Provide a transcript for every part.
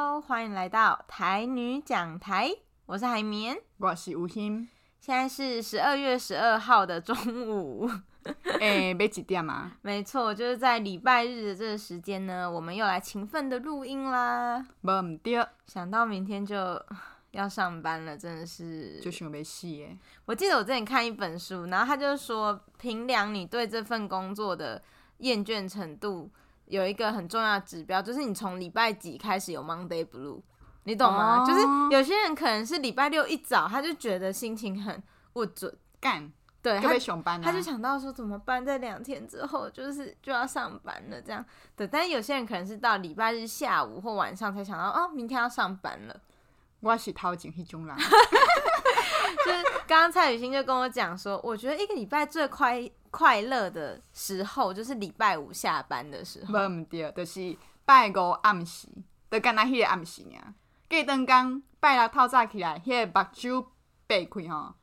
Hello，欢迎来到台女讲台，我是海绵，我是吴昕。现在是十二月十二号的中午，哎、欸，没几点嘛？没错，就是在礼拜日的这个时间呢，我们又来勤奋的录音啦。没对，想到明天就 要上班了，真的是就想没戏耶。我记得我之前看一本书，然后他就说，凭量你对这份工作的厌倦程度。有一个很重要的指标，就是你从礼拜几开始有 Monday Blue，你懂吗？Oh. 就是有些人可能是礼拜六一早他就觉得心情很不准干，对，他上班、啊、他就想到说怎么办，在两天之后就是就要上班了这样。对，但是有些人可能是到礼拜日下午或晚上才想到哦，明天要上班了。我是头前那种人。就是刚刚蔡雨欣就跟我讲说，我觉得一个礼拜最快快乐的时候就是礼拜五下班的时候。无毋对，就是拜五暗时，就干那迄个暗时尔。过当工拜六透早起来，迄个目睭闭开吼，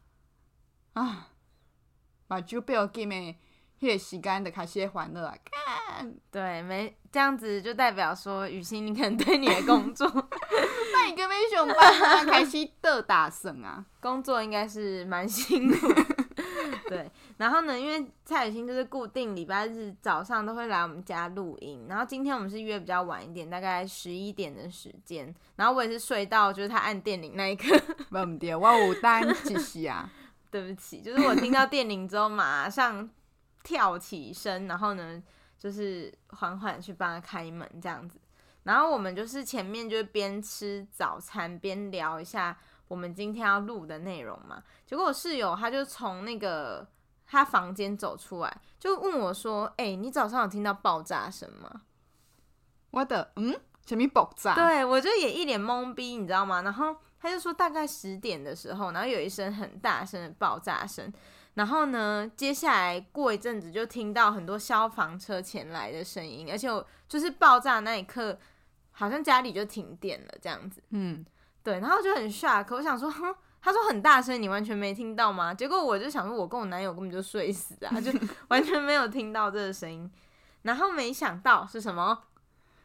啊，目睭闭好紧的，迄个时间就开始烦恼啊。看，对，没这样子就代表说雨欣，你可能对你的工作。那你根本上班啊，开始倒打算啊，工作应该是蛮辛苦。对，然后呢，因为蔡雨欣就是固定礼拜日早上都会来我们家录音，然后今天我们是约比较晚一点，大概十一点的时间，然后我也是睡到就是他按电铃那一刻。不对，我有单继续啊。对不起，就是我听到电铃之后马上跳起身，然后呢，就是缓缓去帮他开门这样子。然后我们就是前面就是边吃早餐边聊一下我们今天要录的内容嘛。结果我室友他就从那个他房间走出来，就问我说：“哎、欸，你早上有听到爆炸声吗？”我的嗯，什么爆炸？对，我就也一脸懵逼，你知道吗？然后他就说大概十点的时候，然后有一声很大声的爆炸声。然后呢，接下来过一阵子就听到很多消防车前来的声音，而且我就是爆炸那一刻。好像家里就停电了这样子，嗯，对，然后就很 shock，我想说，哼，他说很大声，你完全没听到吗？结果我就想说，我跟我男友根本就睡死啊，就 完全没有听到这个声音。然后没想到是什么？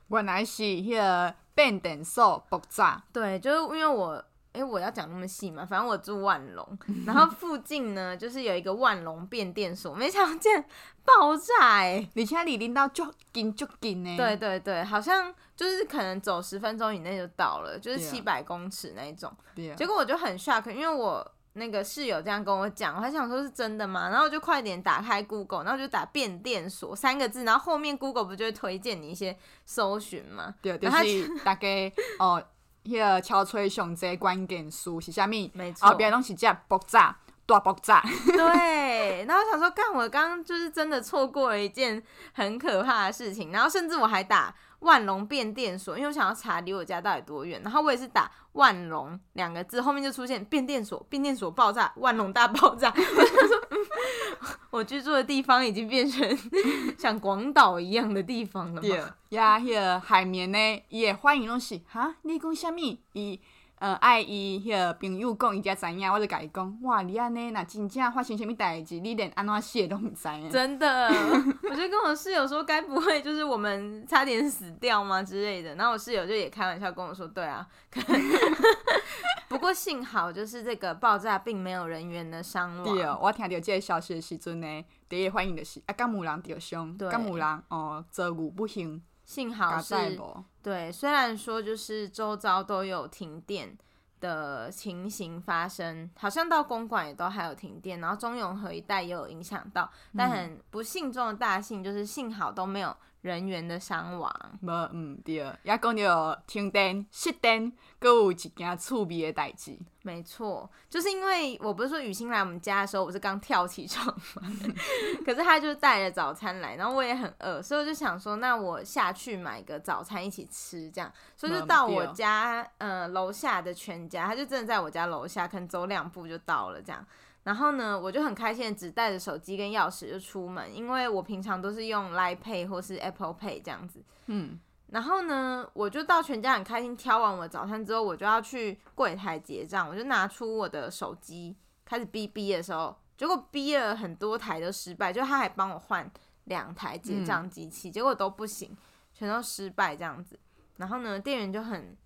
原来是那个变电所爆炸。对，就是因为我。哎、欸，我要讲那么细嘛？反正我住万隆，然后附近呢，就是有一个万隆变电所，没想见爆炸哎、欸！你现在离领导就近就近呢？对对对，好像就是可能走十分钟以内就到了，就是七百公尺那一种。对。结果我就很 shock，因为我那个室友这样跟我讲，我还想说是真的吗？然后我就快点打开 Google，然后就打变电所三个字，然后后面 Google 不就会推荐你一些搜寻吗？对，就是 大概哦。迄个超吹上这关键词是啥物？没错，后边拢是这爆炸，大爆炸。对，然后我想说，干我刚刚就是真的错过了一件很可怕的事情，然后甚至我还打万隆变电所，因为我想要查离我家到底多远，然后我也是打万隆两个字，后面就出现变电所，变电所爆炸，万隆大爆炸。我说，我居住的地方已经变成像广岛一样的地方了嘛？呀，迄个海绵呢，伊欢迎东西哈，你讲什么？伊呃爱伊迄个朋友讲伊才知影，我就甲伊讲，哇，你安尼若真正发生啥物代志，你连安怎写都毋知影。真的，我就跟我室友说，该不会就是我们差点死掉吗之类的？然后我室友就也开玩笑跟我说，对啊。不过幸好，就是这个爆炸并没有人员的伤亡。对，我听到这个消息的时阵呢，第一反应就是啊，敢有人着伤，敢有人哦，遭遇不幸。幸好是，对，虽然说就是周遭都有停电的情形发生，好像到公馆也都还有停电，然后中永和一带也有影响到，但很不幸中的大幸就是幸好都没有。人员的伤亡，无嗯对，也讲到停电、熄电，阁有一件趣味的代志。没错，就是因为我不是说雨欣来我们家的时候，我是刚跳起床嘛，可是他就带了早餐来，然后我也很饿，所以我就想说，那我下去买个早餐一起吃，这样，所以就到我家，呃，楼下的全家，他就真的在我家楼下，可能走两步就到了，这样。然后呢，我就很开心的只带着手机跟钥匙就出门，因为我平常都是用 Line Pay 或是 Apple Pay 这样子。嗯，然后呢，我就到全家很开心挑完我的早餐之后，我就要去柜台结账，我就拿出我的手机开始哔哔的时候，结果哔了很多台都失败，就他还帮我换两台结账机器，嗯，结果都不行，全都失败这样子。然后呢，店员就很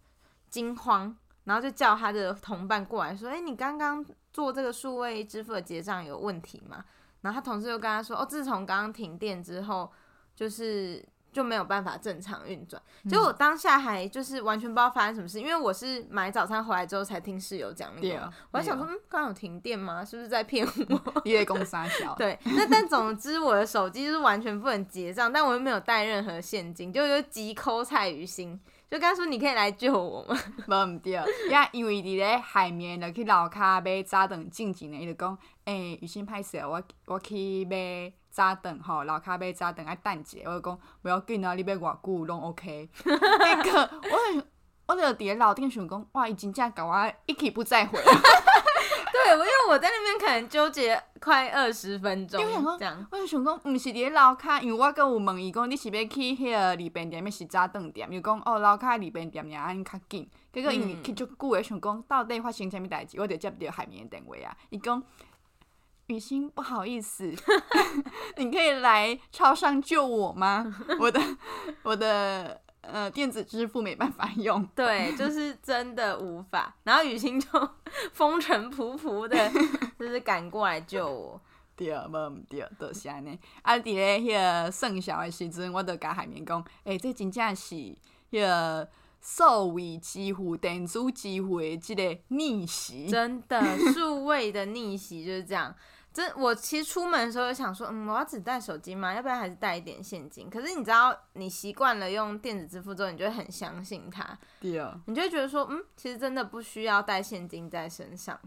惊慌，然后就叫他的同伴过来说：“哎，你刚刚做这个数位支付的结账有问题吗？”然后他同事就跟他说：“哦，自从刚刚停电之后，就是。”就没有办法正常运转，结果我当下还就是完全不知道发生什么事，因为我是买早餐回来之后才听室友讲那个我还想说，嗯，刚刚有停电吗？是不是在骗我？月供三小。对，那但总之我的手机就是完全不能结账，但我又没有带任何现金，就有急抠蔡宇星，就跟他说，你可以来救我吗？无毋对，呀因为伫咧海面落去楼骹买早顿静静的，伊就讲，诶、欸，雨欣歹势，我我去买。早顿吼，楼骹买早顿爱等者，我就讲不要紧啊，你买偌久拢 OK。那个，我我就伫咧楼顶想讲，哇，伊真正甲我一去不再回。对，因为我在那边可能纠结快二十分钟。因为想说，这样我就想讲，毋是伫咧楼骹，因为我跟有问伊讲，你是要去迄个里边店，抑是早顿店？伊讲哦，楼骹里边店尔安尼较紧。结果因为去足久诶，想讲到底发生啥物代志，我就接到海绵的电话啊，伊讲。雨欣，不好意思，你可以来超商救我吗？我的我的呃电子支付没办法用，对，就是真的无法。然后雨欣就 风尘仆仆的，就是赶过来救我。对，无毋对，就是安尼。啊，伫咧迄个算小的时阵，我就甲海绵讲，诶、欸，这真正是迄个数位支付、电子支付的即个逆袭，真的，数位的逆袭就是这样。真，我其实出门的时候就想说，嗯，我要只带手机吗？要不然还是带一点现金？可是你知道，你习惯了用电子支付之后，你就会很相信它。对啊。你就会觉得说，嗯，其实真的不需要带现金在身上。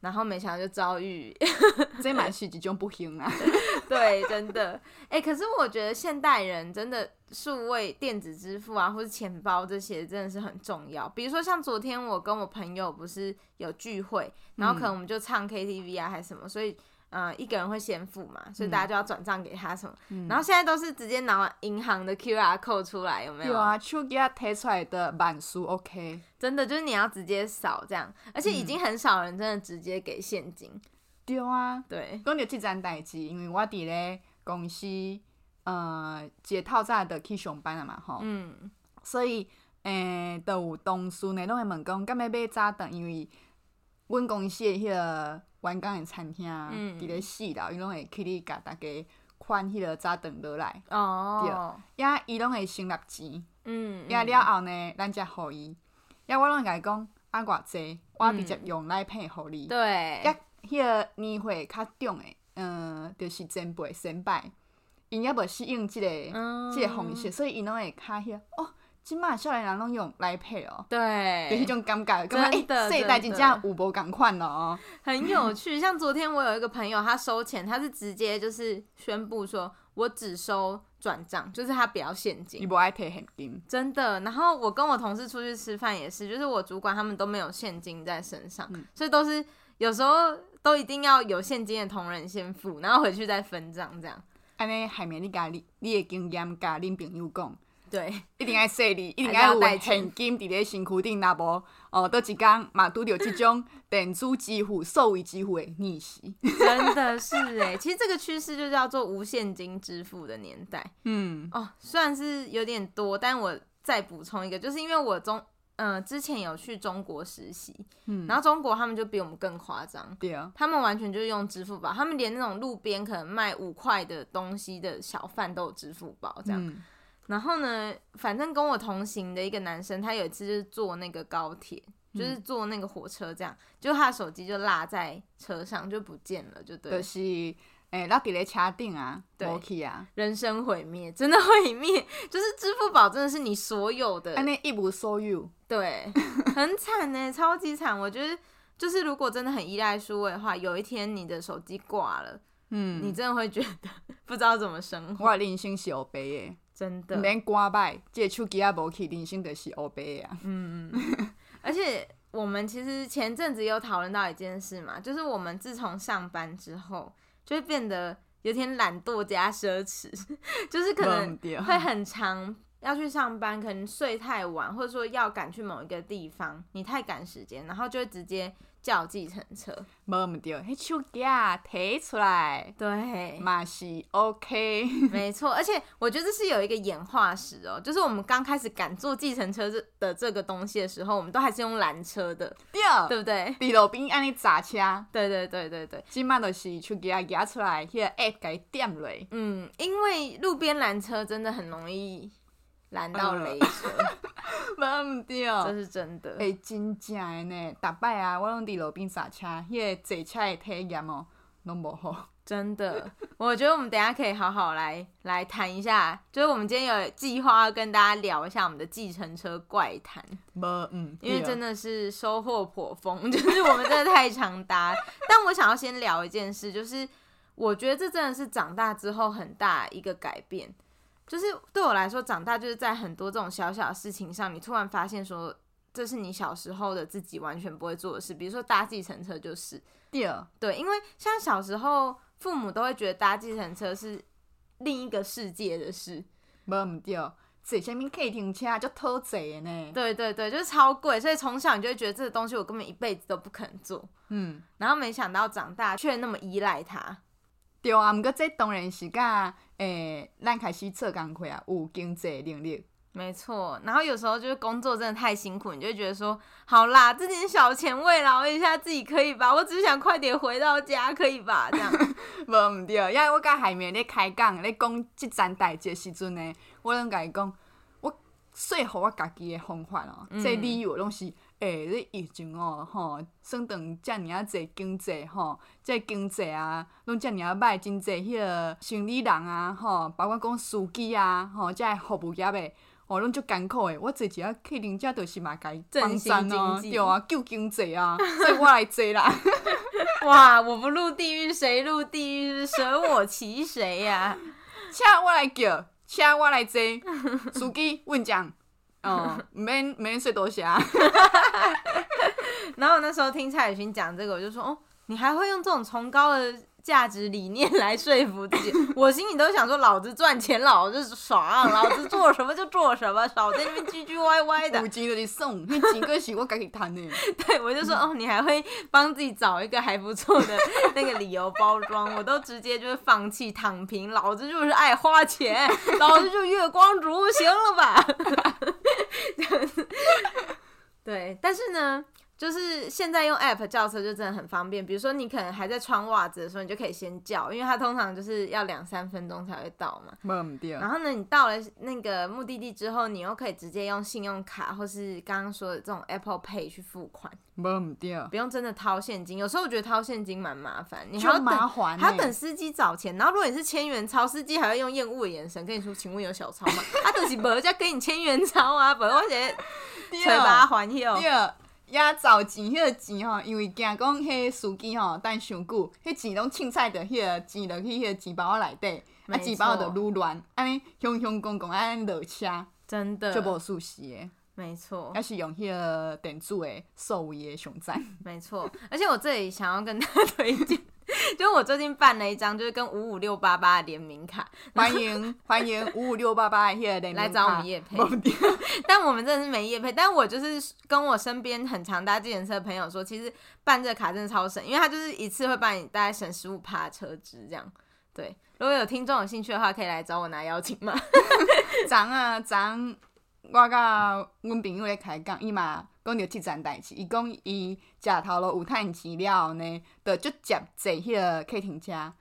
然后没想到就遭遇，这蛮戏剧就不行啊。对，真的。哎、欸，可是我觉得现代人真的数位电子支付啊，或是钱包这些真的是很重要。比如说像昨天我跟我朋友不是有聚会，然后可能我们就唱 KTV 啊，还是什么，所以。嗯，一个人会先付嘛，所以大家就要转账给他什么。嗯、然后现在都是直接拿银行的 QR code 出来，有没有？有啊，手机贴出来的板书 OK。真的就是你要直接扫这样，而且已经很少人真的直接给现金。嗯、对啊，对。讲到这件代志，因为我伫咧公司，呃，一个透早就去上班了嘛，吼。嗯。所以，诶、欸，都有同事呢，拢会问讲，敢要买早顿？因为阮公司的迄个。员工的餐厅伫咧四楼，伊拢会去你甲大家款迄个早顿落来，哦，对，呀，伊拢会先立钱，嗯，呀了后呢，咱才互伊，也，我拢会甲伊讲，按偌济，我直接用来配互你，对，呀，迄个年会较重诶，嗯，就是前辈先拜，因也无适应即个即个方式，所以伊拢会较迄个哦。今嘛少年人拢用来配哦，对，有一种尴尬，真的，这一代真正有无共款哦，很有趣。像昨天我有一个朋友，他收钱，他是直接就是宣布说，我只收转账，就是他不要现金，你不爱贴现金，真的。然后我跟我同事出去吃饭也是，就是我主管他们都没有现金在身上，嗯、所以都是有时候都一定要有现金的同仁先付，然后回去再分账这样。安尼海绵，你甲你你的经验甲恁朋友讲。对，一定爱说你，一定爱有现金伫咧身躯顶，若无哦，倒一工嘛拄着即种 电子支付、数位支付的逆袭。真的是哎，其实这个趋势就叫做无现金支付的年代。嗯，哦，虽然是有点多，但我再补充一个，就是因为我中嗯、呃、之前有去中国实习，嗯，然后中国他们就比我们更夸张，对啊，他们完全就是用支付宝，他们连那种路边可能卖五块的东西的小贩都有支付宝这样。嗯然后呢，反正跟我同行的一个男生，他有一次就是坐那个高铁，嗯、就是坐那个火车，这样，就他的手机就落在车上就不见了，就对。就是，诶、欸，落伫咧车顶啊，对去啊，人生毁灭，真的毁灭，就是支付宝真的是你所有的，安尼一无所有，对，很惨呢，超级惨。我觉得，就是如果真的很依赖数位的话，有一天你的手机挂了，嗯，你真的会觉得 不知道怎么生活。我人生是黑白的。真的，免挂摆，这个手机啊无去，人生就是黑白啊。嗯嗯，而且我们其实前阵子有讨论到一件事嘛，就是我们自从上班之后，就会变得有点懒惰加奢侈，就是可能会很长要去上班，可能睡太晚，或者说要赶去某一个地方，你太赶时间，然后就会直接叫计程车，无毋对，迄手机啊提出来，对，嘛是 OK，没错。而且我觉得这是有一个演化史哦，就是我们刚开始敢坐计程车这的这个东西的时候，我们都还是用拦车的，对，对不对？伫路边安尼砸车，对对对对对。即马就是手机啊举出来，迄个 app 给点落。嗯，因为路边拦车真的很容易。拦到雷车，无毋对，这是真的。诶，真正的呢，逐摆啊，我拢伫路边刹车，迄、那个坐车诶体验哦，拢无好。真的，我觉得我们等下可以好好来 来谈一下，就是我们今天有计划要跟大家聊一下我们的计程车怪谈。无，嗯，因为真的是收获颇丰，就是我们真的太常搭。但我想要先聊一件事，就是我觉得这真的是长大之后很大一个改变。就是对我来说，长大就是在很多这种小小的事情上，你突然发现说，这是你小时候的自己完全不会做的事。比如说搭计程车就是，对，对，因为像小时候父母都会觉得搭计程车是另一个世界的事，无毋对，坐啥物客停车就偷贼呢？对对对，就是超贵，所以从小你就会觉得这个东西我根本一辈子都不肯做，嗯，然后没想到长大却那么依赖它。对啊，毋过这当然是甲诶，咱开始做工课啊，有经济能力。没错，然后有时候就是工作真的太辛苦，你就会觉得说，好啦，这点小钱慰劳一下自己可以吧？我只是想快点回到家，可以吧？这样。无毋对，因为我甲海绵咧开讲咧讲即件代志时阵呢，我拢甲伊讲，我说服我家己的方法哦、喔，这理由拢是。诶、欸，你疫情哦，吼，算当遮尔啊济经济吼，即经济啊，拢遮尔啊歹，真济迄个生理人啊，吼，包括讲司机啊，吼，即服务业诶，吼，拢足艰苦诶。我坐一下客人家都是嘛该帮山哦，对啊，救经济啊，所以我来坐啦。哇，我不入地狱谁入地狱？舍我其谁呀？车我来叫，请我来坐，司机问讲。哦，没没人睡多下。然后那时候听蔡雨欣讲这个，我就说，哦，你还会用这种崇高的价值理念来说服自己，我心里都想说，老子赚钱，老子爽，老子做什么就做什么，少在那边唧唧歪歪的。送，你几个喜我赶紧谈呢。对，我就说哦，你还会帮自己找一个还不错的那个理由包装，我都直接就是放弃躺平，老子就是爱花钱，老子就月光族，行了吧？对，但是呢。就是现在用 app 叫车就真的很方便，比如说你可能还在穿袜子的时候，你就可以先叫，因为它通常就是要两三分钟才会到嘛。然后呢，你到了那个目的地之后，你又可以直接用信用卡或是刚刚说的这种 Apple Pay 去付款。不用真的掏现金，有时候我觉得掏现金蛮麻烦，你还要等，还要等司机找钱。然后如果你是千元钞，司机还会用厌恶的眼神跟你说：“请问有小钞吗？”他就是无在跟你千元钞啊，不我写嘴巴还有。也找钱，迄个钱吼，因为惊讲迄个司机吼等伤久，迄钱拢凊彩着迄个钱落去迄个钱包内底，啊钱包着愈乱，安尼凶凶公公安尼落车，真的，就无熟悉诶。没错，要是用迄个电子诶，数位诶上赞。没错，而且我这里想要跟大家推荐。就我最近办了一张，就是跟五五六八八的联名卡，欢迎欢迎五五六八八的 来找我们叶配。但我们真的是没叶配，但我就是跟我身边很常搭计程车的朋友说，其实办这个卡真的超省，因为他就是一次会帮你大概省十五趴车资这样。对，如果有听众有兴趣的话，可以来找我拿邀请码。涨啊涨！我甲阮朋友咧开讲，伊嘛。讲着即件代志，伊讲伊食头路有趁钱了后呢，就足接坐迄个客停车。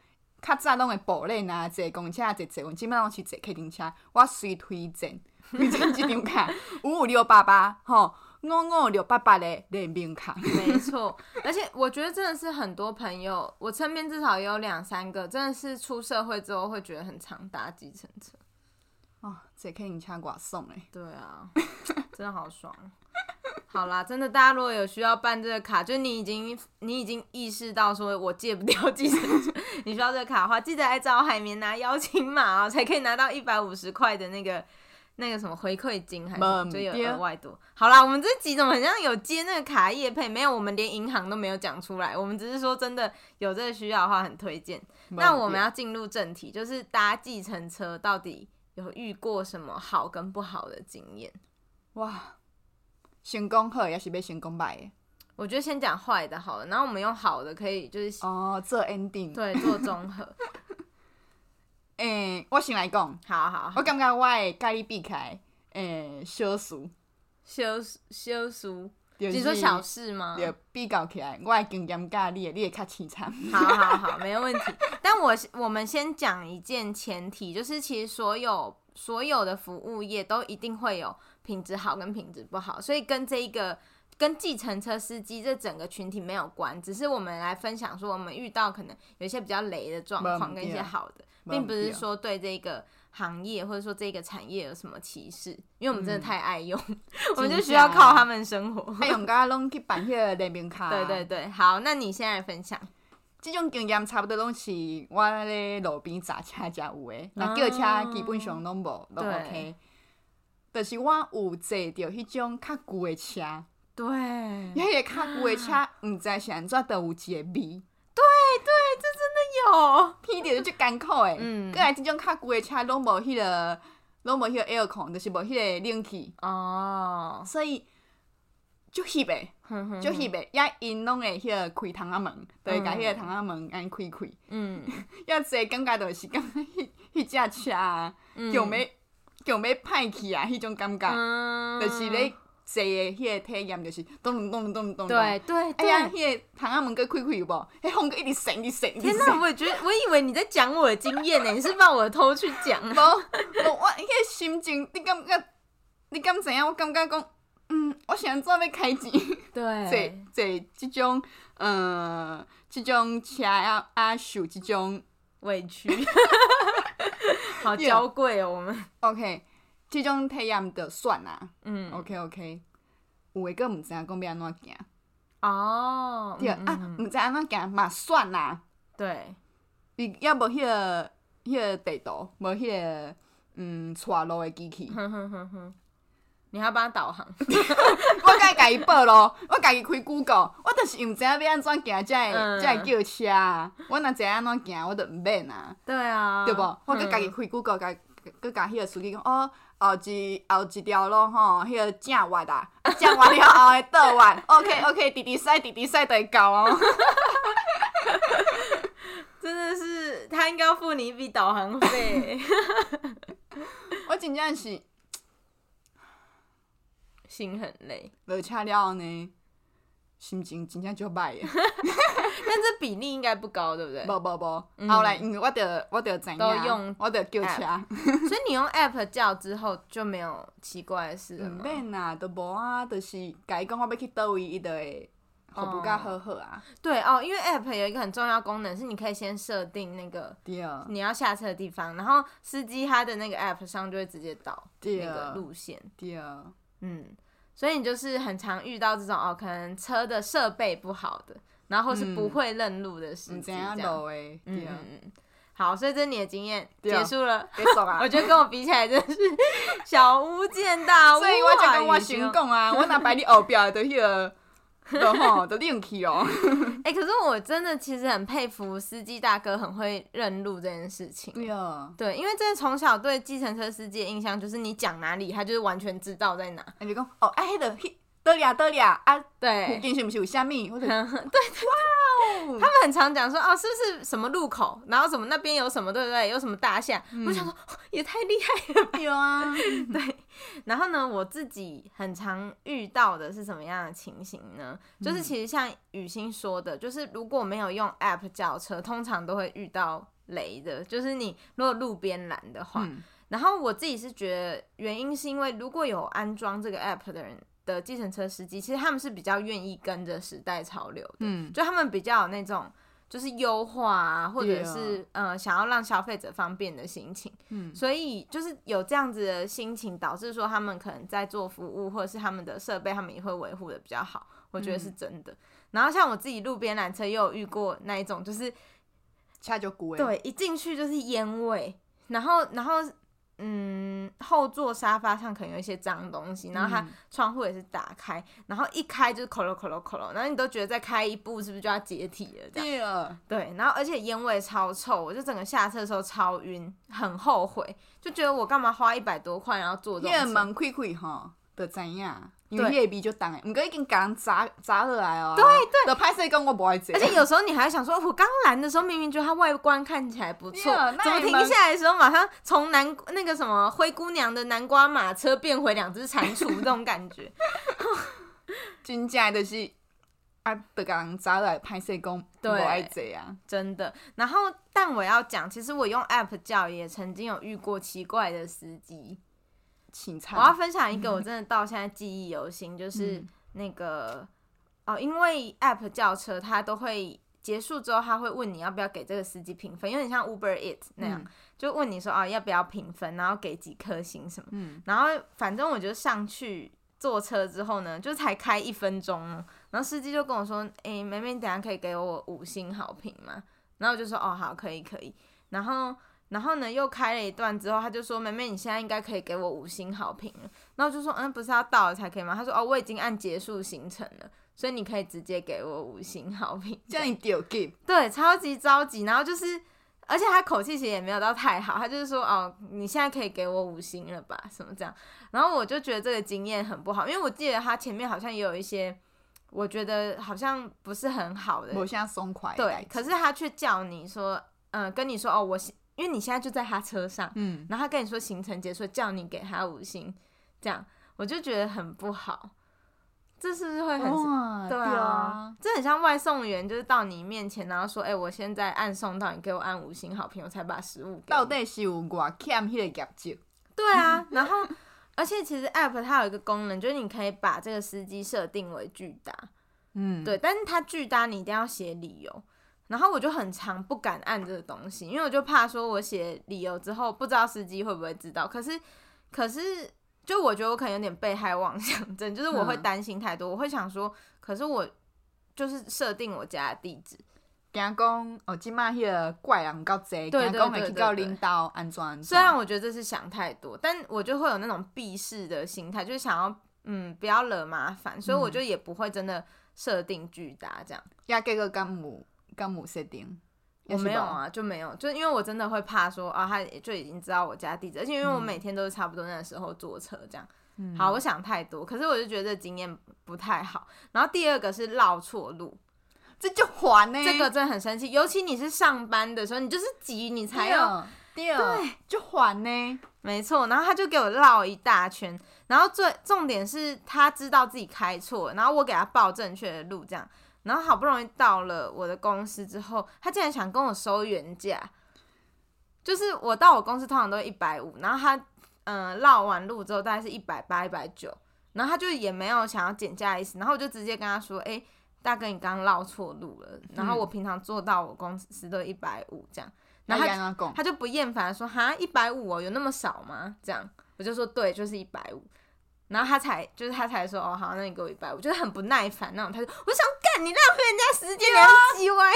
较早拢会步练啊，坐公车坐坐，阮即摆拢是坐客停车。我随推荐，推荐即张卡五五六八八吼，五五六八八的联名卡。没错，而且我觉得真的是很多朋友，我身边至少也有两三个，真的是出社会之后会觉得很常搭计程车。哦，坐客停车偌爽诶！对啊，真的好爽。好啦，真的，大家如果有需要办这个卡，就你已经你已经意识到说我戒不掉计程车，你需要这个卡的话，记得来找海绵拿邀请码哦，才可以拿到一百五十块的那个那个什么回馈金，还是就有额外多。好啦，我们这集怎么好像有接那个卡业配？没有，我们连银行都没有讲出来，我们只是说真的有这个需要的话，很推荐。那我们要进入正题，就是搭计程车到底有遇过什么好跟不好的经验？哇！成功好，也是要先讲歹的。我觉得先讲坏的好了，然后我们用好的可以就是哦做 ending，对，做综合。诶、欸，我先来讲，好好好，我感觉我会甲你避开诶小事，小小事，就是、你说小事吗？就比较起来，我的经验甲你的，你会较凄惨。好好好，没有问题。但我我们先讲一件前提，就是其实所有所有的服务业都一定会有品质好跟品质不好，所以跟这一个。跟计程车司机这整个群体没有关，只是我们来分享说，我们遇到可能有一些比较雷的状况跟一些好的，并不是说对这个行业或者说这个产业有什么歧视，因为我们真的太爱用，嗯、我们就需要靠他们生活。爱用噶拢去办那个联名卡。对对对，好，那你现在分享，这种经验差不多拢是我咧路边砸车才有诶，那轿车基本上拢无都 OK，就是我有坐到迄种较旧的车。对，因为卡古的车，毋知是安怎都有一个味。对对，这真的有，听着就艰苦诶。嗯，过来这种较贵的车，拢无迄个，拢无迄个 air con，就是无迄个冷气。哦。所以就翕诶，就翕诶，也因拢会迄个开窗仔门，就会甲迄个窗仔门安开开。嗯。要坐感觉就是感觉迄迄只车，强要强要派去啊，迄种感觉，就是咧。坐的迄个体验就是咚咚咚咚咚，对对对，哎呀，迄个窗仔门搁开开有无？迄风搁一直扇一直扇。天哪，我觉得，我以为你在讲我的经验呢，你是把我的偷去讲？无，我迄个心情，你感觉，你敢知影？我感觉讲，嗯，我想做要开钱，对，坐坐这种，呃，这种车啊啊受这种委屈，好娇贵哦，我们 OK。这种体验就算啦，嗯，OK OK，有诶个毋知影讲要安怎行，哦，对、嗯、啊，毋知安怎行嘛算啦，对，伊也无迄个迄个地图，无迄个嗯，带路诶机器，哼哼哼哼，你还要帮他导航，我甲伊家己报咯，我家己开 Google，我就是毋知影要安怎行才会才会叫车啊，我若知影安怎行，我就毋免啊，对啊，对无，我阁家己开 Google，甲阁甲迄个司机讲哦。后一后一条路吼，迄、那个正弯啊，正弯了后的倒弯，OK OK，弟弟赛弟弟赛就会到哦。真的是，他应该要付你一笔导航费。我真正是心很累，落车了后呢。心情真正就歹，但这比例应该不高，对不对？不不不，后来因为我得我得怎样？都用我得叫车，所以你用 app 叫之后就没有奇怪的事了吗？免啊，都无啊，就是甲伊讲我要去倒位，伊就会好不甲好好啊。对哦，因为 app 有一个很重要功能是你可以先设定那个你要下车的地方，然后司机他的那个 app 上就会直接导那个路线。对啊，嗯。所以你就是很常遇到这种哦，可能车的设备不好的，然后是不会认路的司机这样。嗯嗯嗯。好，所以这是你的经验结束了。别走啊！我觉得跟我比起来真的是小巫见大巫。所以我就跟我巡讲啊，我哪摆你后边的迄个。都吼，都冷气哦。哎、欸，可是我真的其实很佩服司机大哥，很会认路这件事情。对因为真的从小对计程车司机的印象就是，你讲哪里，他就是完全知道在哪。你讲哦，哎，迄个，得了得了啊，对，附近是不是有虾米？或者 对，哇哦。他们很常讲说哦，是不是什么路口，然后什么那边有什么，对不对？有什么大象？嗯、我想说也太厉害了吧。有啊，对。然后呢，我自己很常遇到的是什么样的情形呢？就是其实像雨欣说的，就是如果没有用 app 叫车，通常都会遇到雷的。就是你如果路边拦的话，嗯、然后我自己是觉得原因是因为如果有安装这个 app 的人。的计程车司机，其实他们是比较愿意跟着时代潮流的，嗯，就他们比较有那种就是优化啊，或者是、啊、呃想要让消费者方便的心情，嗯，所以就是有这样子的心情，导致说他们可能在做服务或者是他们的设备，他们也会维护的比较好，我觉得是真的。嗯、然后像我自己路边缆车也有遇过那一种，就是恰就贵，对，一进去就是烟味，然后然后。嗯，后座沙发上可能有一些脏东西，然后它窗户也是打开，嗯、然后一开就是咯咯咯咯扣咯，然后你都觉得再开一步是不是就要解体了？对了，对，然后而且烟味超臭，我就整个下车的时候超晕，很后悔，就觉得我干嘛花一百多块然后坐这种车？因为门开开哈，就知影，因为迄个味就重诶，毋过已经甲人砸砸落来哦。对对，就拍摄讲我无爱坐。而且有时候你还想说，我刚来的时候明明觉得它外观看起来不错，怎么停下来的时候马上从南那个什么灰姑娘的南瓜马车变回两只蟾蜍 这种感觉。真正就是啊，就甲人炸落来，歹势讲无爱坐啊，真的。然后，但我要讲，其实我用 App 叫也曾经有遇过奇怪的司机。我要分享一个我真的到现在记忆犹新，嗯、就是那个哦，因为 App 叫车，它都会结束之后，他会问你要不要给这个司机评分，有点像 Uber Eat 那样，嗯、就问你说哦要不要评分，然后给几颗星什么，嗯、然后反正我就上去坐车之后呢，就才开一分钟，然后司机就跟我说，哎，妹妹，等下可以给我五星好评吗？然后我就说哦好，可以可以，然后。然后呢，又开了一段之后，他就说：“妹妹，你现在应该可以给我五星好评了。”然后就说：“嗯，不是要到了才可以吗？”他说：“哦，我已经按结束行程了，所以你可以直接给我五星好评。”这样你丢给对，超级着急。然后就是，而且他口气其实也没有到太好，他就是说：“哦，你现在可以给我五星了吧？什么这样？”然后我就觉得这个经验很不好，因为我记得他前面好像也有一些，我觉得好像不是很好的，我现在松快。对，可是他却叫你说：“嗯，跟你说哦，我。”因为你现在就在他车上，嗯，然后他跟你说行程结束，叫你给他五星，这样我就觉得很不好。这是不是会很哇对啊？这很像外送员，就是到你面前，然后说：“哎、欸，我现在按送到，你给我按五星好评，我才把食物给。”到底是有我欠那个业绩？对啊，然后而且其实 App 它有一个功能，就是你可以把这个司机设定为拒搭，嗯，对，但是它拒搭你一定要写理由。然后我就很常不敢按这个东西，因为我就怕说我写理由之后不知道司机会不会知道。可是，可是，就我觉得我可能有点被害妄想症，就是我会担心太多，嗯、我会想说，可是我就是设定我家的地址，惊讲哦，今麦迄个怪人够贼，惊讲会去到领导安装。虽然我觉得这是想太多，但我就会有那种避世的心态，就是想要嗯不要惹麻烦，所以我就也不会真的设定巨大这样。呀，这个干母。刚母设定，我没有啊，就没有，就因为我真的会怕说啊，他就已经知道我家地址，而且因为我每天都是差不多那个时候坐车这样。嗯、好，我想太多，可是我就觉得这经验不太好。然后第二个是绕错路，这就还呢，这个真的很生气，尤其你是上班的时候，你就是急，你才要对，对就还呢，没错。然后他就给我绕一大圈，然后最重点是他知道自己开错，然后我给他报正确的路这样。然后好不容易到了我的公司之后，他竟然想跟我收原价，就是我到我公司通常都一百五，然后他嗯绕完路之后大概是一百八、一百九，然后他就也没有想要减价的意思，然后我就直接跟他说：“哎，大哥，你刚刚绕错路了。”然后我平常坐到我公司都一百五这样，然后他他就不厌烦说：“哈，一百五哦，有那么少吗？”这样我就说：“对，就是一百五。”然后他才就是他才说哦好，那你给我一百五，就是很不耐烦那种。他说我想干你浪费人家时间，你要机歪，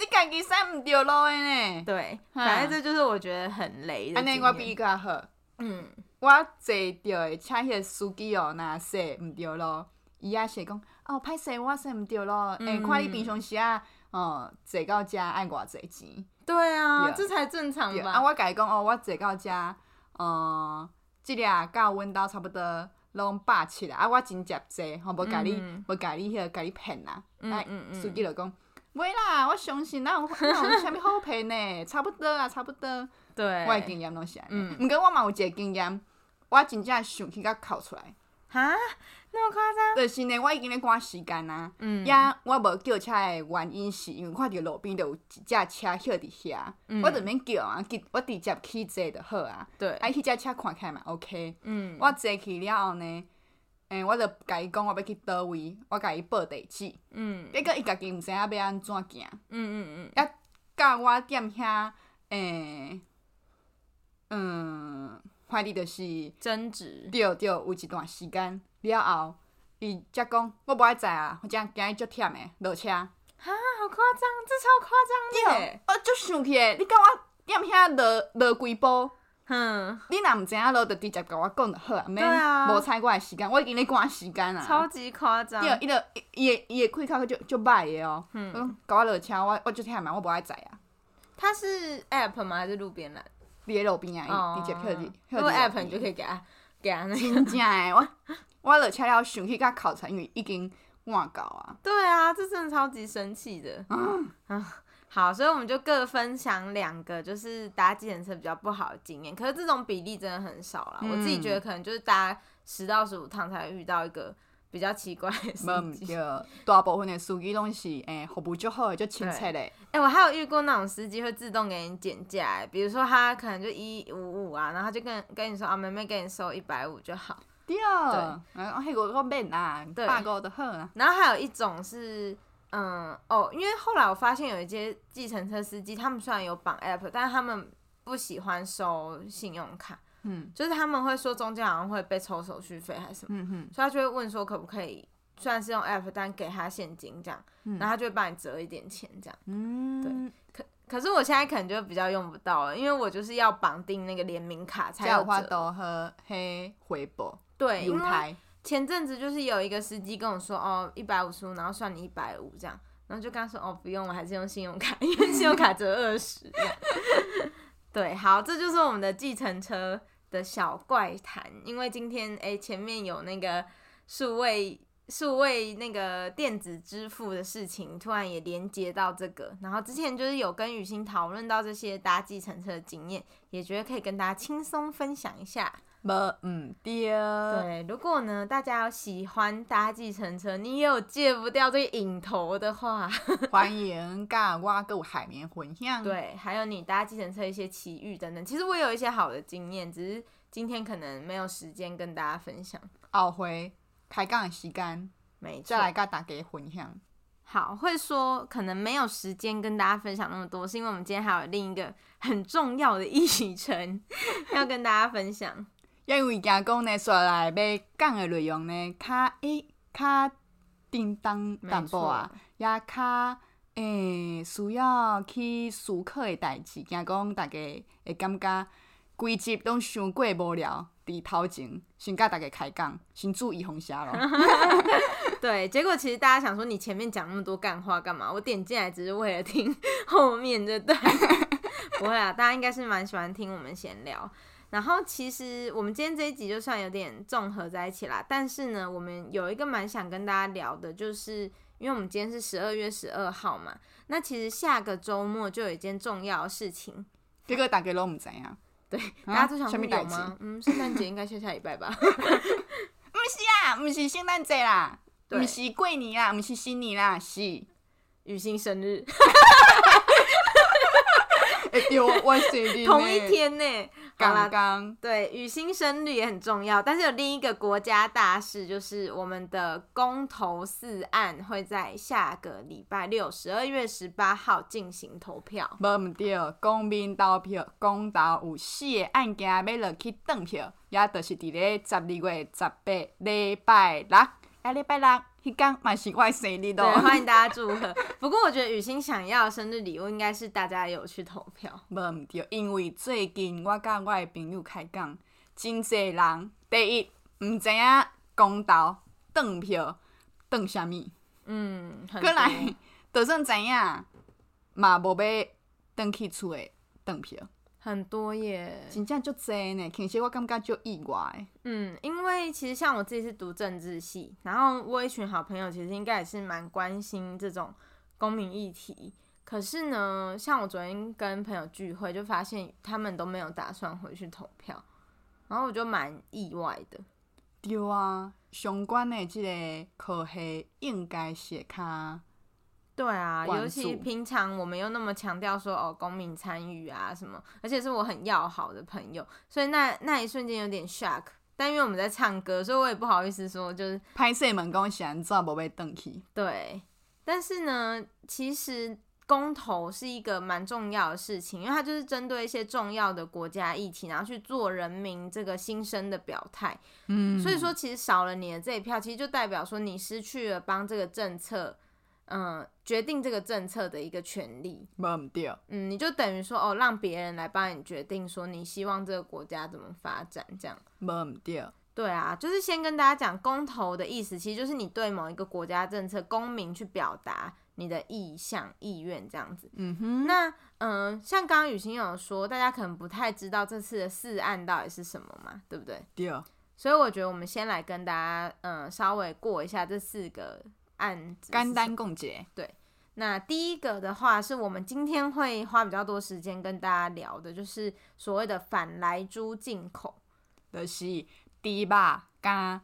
你赶紧塞唔掉咯？哎呢？对，反正这就是我觉得很雷的。安尼我比伊较好。嗯，我坐到的车迄个司机哦，那说唔掉咯，伊也说讲哦，歹势我说唔掉咯，哎，看你平常时啊，哦，坐到家爱偌济钱？对啊，这才正常吧？啊，我甲伊讲哦，我坐到家，嗯。即个啊，甲阮兜差不多拢百七啦，啊，我真接济，吼，无甲你，无甲你迄个甲你骗啦，哎，司机就讲，袂啦，我相信哪有哪有啥物好骗呢？差不多啊，差不多。对，我的经验拢是安尼，毋过我嘛有一个经验，我真正想去甲哭出来。哈？就是呢，我已经咧赶时间啊，呀，我无叫车的原因是因为看着路边就有一架车歇伫遐，我就免叫啊，我直接去坐就好啊。对，啊，迄架车看起来嘛，OK。嗯。我坐去了后呢，诶，我就甲伊讲我要去倒位，我甲伊报地址。嗯。结果伊家己毋知影要安怎行。嗯嗯嗯。啊，甲我踮遐，诶，嗯，怀疑就是争执。对对，有一段时间。了后，伊则讲我无爱载啊，我正惊伊足忝诶，落车。哈，好夸张，这超夸张的。我足生气诶，你甲我踮遐落落几步？哼，你若毋知影落，就直接甲我讲就好啊，免无猜我诶时间，我已经咧赶时间啊。超级夸张。对，伊着伊诶伊诶开口就就歹诶哦。嗯。甲我落车，我我足忝啊，我无爱载啊。他是 app 吗？还是路边拦？伫咧路边啊，伊直接跳入。如果 app 你就可以给他。干真正诶，我我落车了想去甲考察，因为已经晚到啊。对啊，这真的超级生气的。嗯啊，好，所以我们就各分享两个，就是搭计程车比较不好的经验。可是这种比例真的很少啦，嗯、我自己觉得可能就是搭十到十五趟才会遇到一个。比较奇怪的司机，大部分的司机拢是诶、欸、服务就好，就亲切嘞。哎、欸，我还有遇过那种司机会自动给你减价，比如说他可能就一五五啊，然后他就跟跟你说啊，妹妹给你收一百五就好。对，对，啊，迄个我免啊，八个就好啊。然后还有一种是，嗯，哦，因为后来我发现有一些计程车司机，他们虽然有绑 app，但是他们不喜欢收信用卡。嗯，就是他们会说中间好像会被抽手续费还是什么，所以他就会问说可不可以，虽然是用 app，但给他现金这样，嗯、然后他就会帮你折一点钱这样，嗯，对，可可是我现在可能就比较用不到了，因为我就是要绑定那个联名卡才有折。和黑回报，对，因为前阵子就是有一个司机跟我说哦一百五十五，然后算你一百五这样，然后就跟他说哦不用，我还是用信用卡，因为信用卡折二十。对，好，这就是我们的计程车的小怪谈。因为今天诶前面有那个数位数位那个电子支付的事情，突然也连接到这个。然后之前就是有跟雨欣讨论到这些搭计程车的经验，也觉得可以跟大家轻松分享一下。没嗯对，对，如果呢大家有喜欢搭计程车，你有戒不掉这个瘾头的话，欢迎跟我跟海绵混享。对，还有你搭计程车一些奇遇等等，其实我有一些好的经验，只是今天可能没有时间跟大家分享。后回开杠的时间，没错，再来跟大家分享。好，会说可能没有时间跟大家分享那么多，是因为我们今天还有另一个很重要的议程 要跟大家分享。因为惊讲呢，说来要讲的内容呢，较诶较叮当淡薄啊，也较诶需要去思考的代志，惊讲大家会感觉规集拢伤过无聊，伫头前先甲大家开讲，先注意红霞咯。对，结果其实大家想说，你前面讲那么多干话干嘛？我点进来只是为了听后面这段，不会啊，大家应该是蛮喜欢听我们闲聊。然后其实我们今天这一集就算有点综合在一起啦，但是呢，我们有一个蛮想跟大家聊的，就是因为我们今天是十二月十二号嘛，那其实下个周末就有一件重要的事情，这个大家都唔知啊，对，大家都想说有吗？嗯，圣诞节应该下下礼拜吧？不是啊，不是圣诞节啦，对不是过年啦，不是新年啦，是雨欣生日。有我生日同一天呢，刚刚对，雨欣生日也很重要，但是有另一个国家大事，就是我们的公投四案会在下个礼拜六，十二月十八号进行投票。无毋对，公民投票，公投有四个案件要落去投票，也就是伫咧十二月十八礼拜六，下礼拜六。迄天嘛是我生日的，对，欢迎大家祝贺。不过我觉得雨欣想要的生日礼物应该是大家有去投票。无毋对，因为最近我甲我的朋友开讲，真济人第一毋知影公投投票投啥物，嗯，过来就算知影嘛无要转去厝诶投票。很多耶，真正足侪呢。其实我感觉就意外。嗯，因为其实像我自己是读政治系，然后我一群好朋友其实应该也是蛮关心这种公民议题。可是呢，像我昨天跟朋友聚会，就发现他们都没有打算回去投票，然后我就蛮意外的。对啊，相关的这个科系应该是较。对啊，尤其平常我们又那么强调说哦，公民参与啊什么，而且是我很要好的朋友，所以那那一瞬间有点 shock。但因为我们在唱歌，所以我也不好意思说，就是拍摄门讲想做不被登记。对，但是呢，其实公投是一个蛮重要的事情，因为它就是针对一些重要的国家议题，然后去做人民这个心声的表态。嗯，所以说其实少了你的这一票，其实就代表说你失去了帮这个政策。嗯，决定这个政策的一个权利，嗯，你就等于说哦，让别人来帮你决定，说你希望这个国家怎么发展，这样。对啊，就是先跟大家讲，公投的意思，其实就是你对某一个国家政策，公民去表达你的意向、意愿这样子。嗯哼。那嗯，像刚刚雨欣有说，大家可能不太知道这次的四案到底是什么嘛，对不对？对。所以我觉得我们先来跟大家嗯稍微过一下这四个案子，简单共结。对，那第一个的话是我们今天会花比较多时间跟大家聊的，就是所谓的反来猪进口，就是猪肉加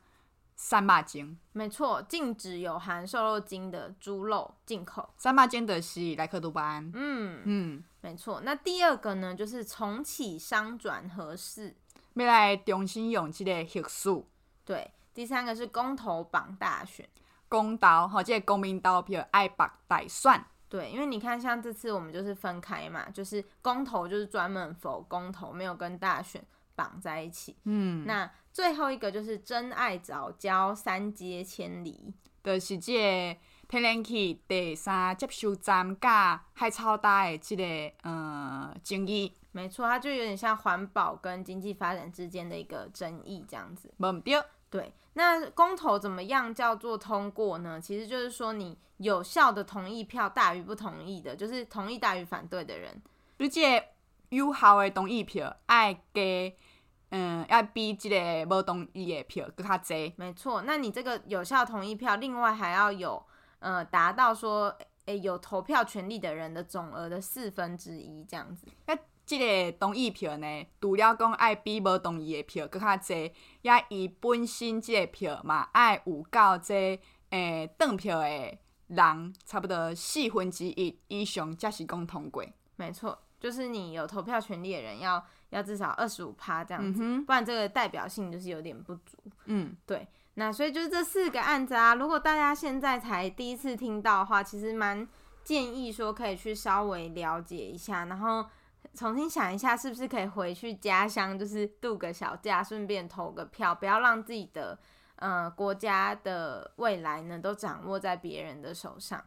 三马精。没错，禁止有含瘦肉精的猪肉进口。三马精的是莱克多巴胺。嗯嗯，嗯没错。那第二个呢，就是重启商转合适。未来重新用这个核四。对，第三个是公投榜大选。公投或者公民投票爱绑大选。对，因为你看，像这次我们就是分开嘛，就是公投就是专门 for 公投，没有跟大选绑在一起。嗯，那最后一个就是真爱早教三接迁离，就是这个天然气第三接收站甲海超大的这个呃争议。没错，它就有点像环保跟经济发展之间的一个争议这样子。没对。对，那公投怎么样叫做通过呢？其实就是说你有效的同意票大于不同意的，就是同意大于反对的人。而且有效的同意票爱给，嗯，要比这个无同意的票更较侪。没错，那你这个有效同意票，另外还要有，呃，达到说，诶，有投票权利的人的总额的四分之一这样子。即个同意票呢，除了讲爱比无同意的票阁较侪，也伊本身即个票嘛爱有够这诶当票的人差不多四分之一以上才是讲通过。没错，就是你有投票权利的人要要至少二十五趴这样子，嗯、不然这个代表性就是有点不足。嗯，对。那所以就是这四个案子啊，如果大家现在才第一次听到的话，其实蛮建议说可以去稍微了解一下，然后。重新想一下，是不是可以回去家乡，就是度个小假，顺便投个票，不要让自己的呃国家的未来呢都掌握在别人的手上。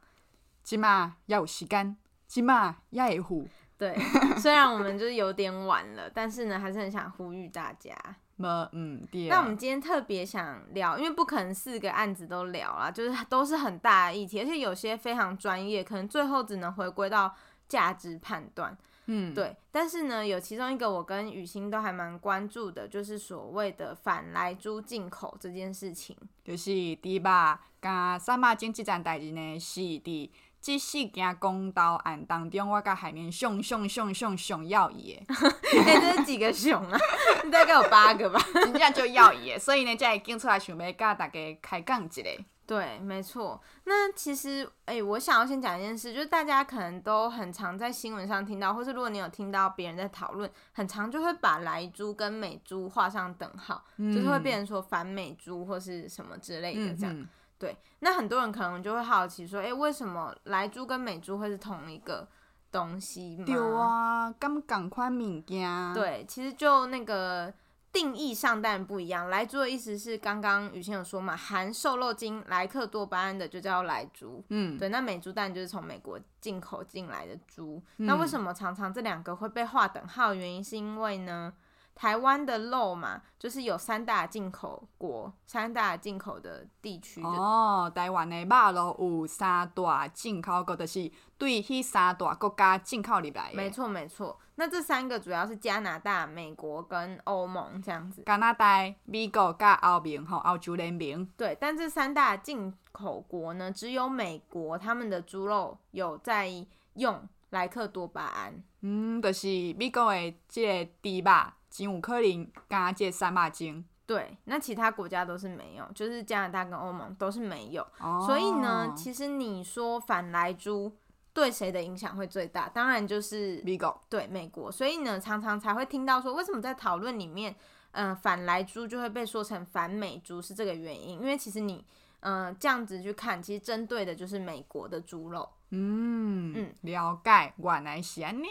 起码要有时间，起码要有户。对，虽然我们就是有点晚了，但是呢，还是很想呼吁大家。么嗯，对。那我们今天特别想聊，因为不可能四个案子都聊啦，就是都是很大的议题，而且有些非常专业，可能最后只能回归到价值判断。嗯，对，但是呢，有其中一个我跟雨欣都还蛮关注的，就是所谓的反来猪进口这件事情。就是猪肉加三马精这件代志呢，是伫即四件公道案当中，我甲海绵熊熊熊熊熊要伊的。哎、欸，这是几个熊啊？大概有八个吧，真正就要伊的，所以呢，才会经出来想要甲大家开讲一下。对，没错。那其实，哎、欸，我想要先讲一件事，就是大家可能都很常在新闻上听到，或是如果你有听到别人在讨论，很常就会把莱猪跟美猪画上等号，嗯、就是会变成说反美猪或是什么之类的这样。嗯、对，那很多人可能就会好奇说，哎、欸，为什么莱猪跟美猪会是同一个东西吗？对啊，咁同款物件。对，其实就那个。定义上当然不一样，莱猪的意思是刚刚雨欣有说嘛，含瘦肉精莱克多巴胺的就叫莱猪。嗯，对，那美猪蛋就是从美国进口进来的猪。嗯、那为什么常常这两个会被划等号？原因是因为呢，台湾的肉嘛，就是有三大进口国，三大进口的地区。哦，台湾的肉肉有三大进口国，就是对迄三大国家进口入来。没错，没错。那这三个主要是加拿大、美国跟欧盟这样子。加拿大、美国加欧盟吼，欧洲联盟。对，但这三大进口国呢，只有美国他们的猪肉有在用莱克多巴胺。嗯，就是美国的这个猪肉。真有可能加这三马金，对，那其他国家都是没有，就是加拿大跟欧盟都是没有，哦、所以呢，其实你说反莱猪对谁的影响会最大？当然就是美国，对美国，所以呢，常常才会听到说，为什么在讨论里面，嗯、呃，反莱猪就会被说成反美猪是这个原因，因为其实你，嗯、呃，这样子去看，其实针对的就是美国的猪肉，嗯嗯，了解，原来是安尼。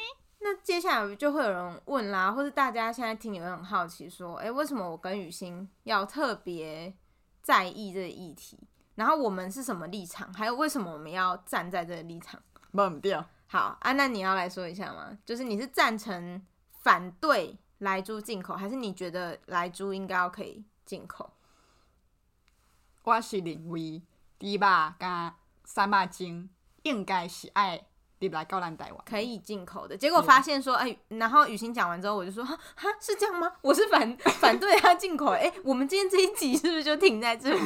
那接下来就会有人问啦，或者大家现在听也会很好奇，说，哎、欸，为什么我跟雨欣要特别在意这个议题？然后我们是什么立场？还有为什么我们要站在这个立场？忘掉。好啊，那你要来说一下吗？就是你是赞成反对莱猪进口，还是你觉得莱猪应该要可以进口？我是认为猪肉加三马精应该是爱入来到咱台湾可以进口的。结果发现说，哎、然后雨欣讲完之后，我就说，哈，是这样吗？我是反反对他进口。哎、我们今天这一集是不是就停在这里？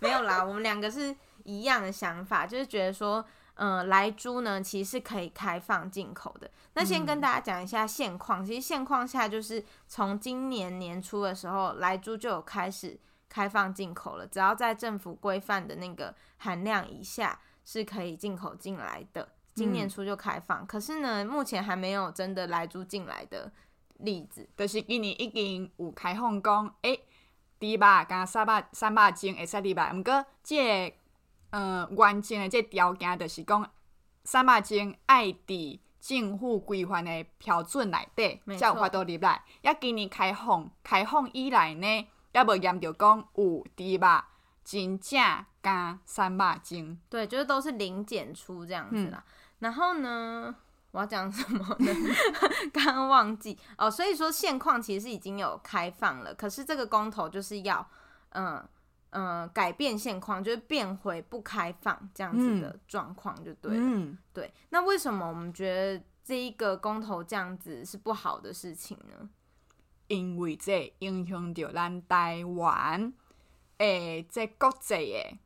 没有啦，我们两个是一样的想法，就是觉得说，嗯、呃，莱猪呢其实是可以开放进口的。那先跟大家讲一下现况，其实现况下就是从今年年初的时候，莱猪就有开始开放进口了，只要在政府规范的那个含量以下，是可以进口进来的。今年初就开放，嗯、可是呢，目前还没有真的来租进来的例子。就是今年已经有开放讲，诶、欸，猪肉加三百三百斤会使入来，毋过这个呃完整的这个条件就是讲三百斤爱伫政府规范的标准内底，才有法度入来。也今年开放，开放以来呢，也无验着讲有猪肉真正加三百斤。对，就是都是零检出这样子啦。嗯然后呢，我要讲什么呢？刚刚忘记哦。所以说现况其实已经有开放了，可是这个公投就是要，嗯、呃、嗯、呃，改变现况，就是变回不开放这样子的状况就对了。嗯、对。那为什么我们觉得这一个公投这样子是不好的事情呢？因为这影响到咱台湾诶，这国际诶，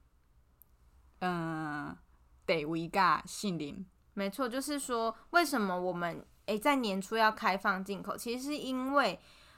嗯，地位甲信任。没错，就是说，为什么我们诶在年初要开放进口？其实是因为，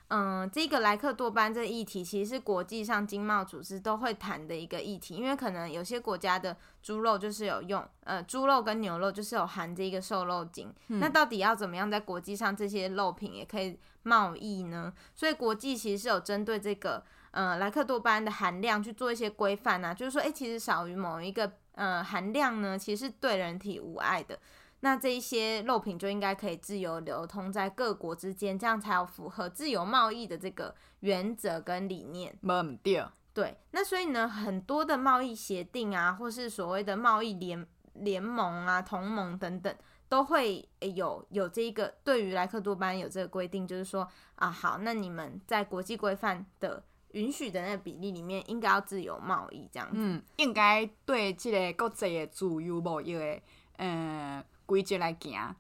嗯、呃，这个莱克多巴胺这议题，其实是国际上经贸组织都会谈的一个议题。因为可能有些国家的猪肉就是有用，呃，猪肉跟牛肉就是有含这个瘦肉精。嗯、那到底要怎么样在国际上这些肉品也可以贸易呢？所以国际其实是有针对这个，呃，莱克多巴胺的含量去做一些规范啊，就是说，诶，其实少于某一个。呃，含量呢，其实是对人体无害的。那这一些肉品就应该可以自由流通在各国之间，这样才有符合自由贸易的这个原则跟理念。没对。对，那所以呢，很多的贸易协定啊，或是所谓的贸易联联盟啊、同盟等等，都会有有这一个对于莱克多巴胺有这个规定，就是说啊，好，那你们在国际规范的。允许的那个比例里面，应该要自由贸易这样子。嗯，应该对这个国际的自由贸易的呃规则来行，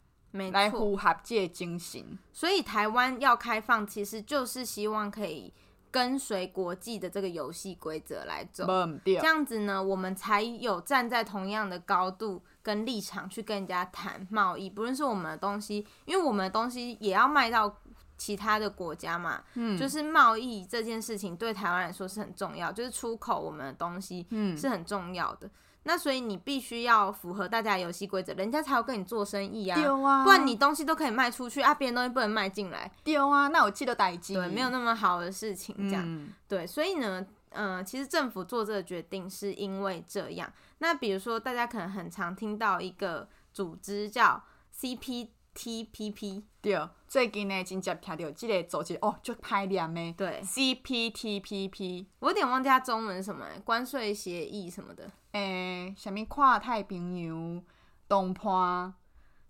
来符合这个精神。所以台湾要开放，其实就是希望可以跟随国际的这个游戏规则来走。这样子呢，我们才有站在同样的高度跟立场去跟人家谈贸易，不论是我们的东西，因为我们的东西也要卖到。其他的国家嘛，嗯，就是贸易这件事情对台湾来说是很重要，就是出口我们的东西，嗯，是很重要的。嗯、那所以你必须要符合大家游戏规则，人家才要跟你做生意啊，啊不然你东西都可以卖出去啊，别人东西不能卖进来，丢啊，那我记得代金，对，没有那么好的事情，这样，嗯、对，所以呢，嗯、呃，其实政府做这个决定是因为这样。那比如说，大家可能很常听到一个组织叫 CP。T P P 对，最近呢，真接听到这个组织哦，就歹念的。对，C P T P P，我有点忘记它中文是什么，关税协议什么的。诶、欸，什么跨太平洋东坡？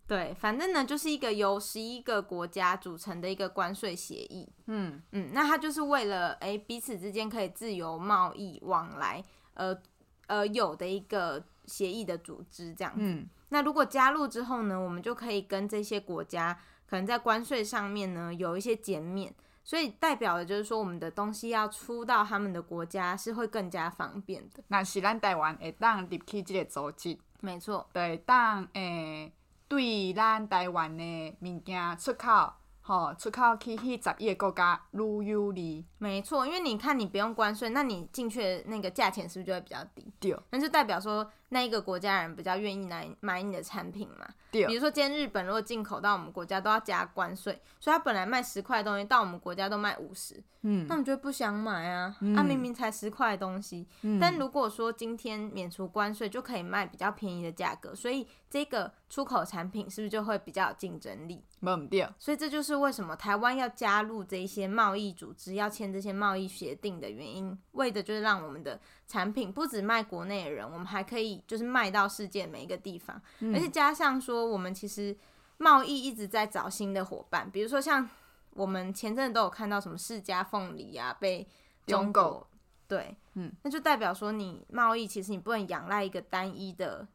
对，反正呢，就是一个由十一个国家组成的一个关税协议。嗯嗯，那它就是为了诶、欸、彼此之间可以自由贸易往来，呃呃有的一个协议的组织这样子。嗯那如果加入之后呢，我们就可以跟这些国家可能在关税上面呢有一些减免，所以代表的就是说我们的东西要出到他们的国家是会更加方便的。那是咱台湾会当入去这个组织，没错，对，当诶对咱台湾的物件出口。哦，出口去去十一个国家，愈有利。没错，因为你看，你不用关税，那你进去的那个价钱是不是就会比较低？对，那就代表说那一个国家人比较愿意来买你的产品嘛。对，比如说今天日本如果进口到我们国家都要加关税，所以他本来卖十块的东西到我们国家都卖五十，嗯，那我们就不想买啊，嗯、啊明明才十块的东西，嗯、但如果说今天免除关税就可以卖比较便宜的价格，所以这个出口产品是不是就会比较有竞争力？没对，所以这就是为什么台湾要加入这些贸易组织，要签这些贸易协定的原因，为的就是让我们的产品不止卖国内的人，我们还可以就是卖到世界每一个地方，嗯、而且加上说我们其实贸易一直在找新的伙伴，比如说像我们前阵子都有看到什么世家凤梨啊被中国狗对，嗯，那就代表说你贸易其实你不能仰赖一个单一的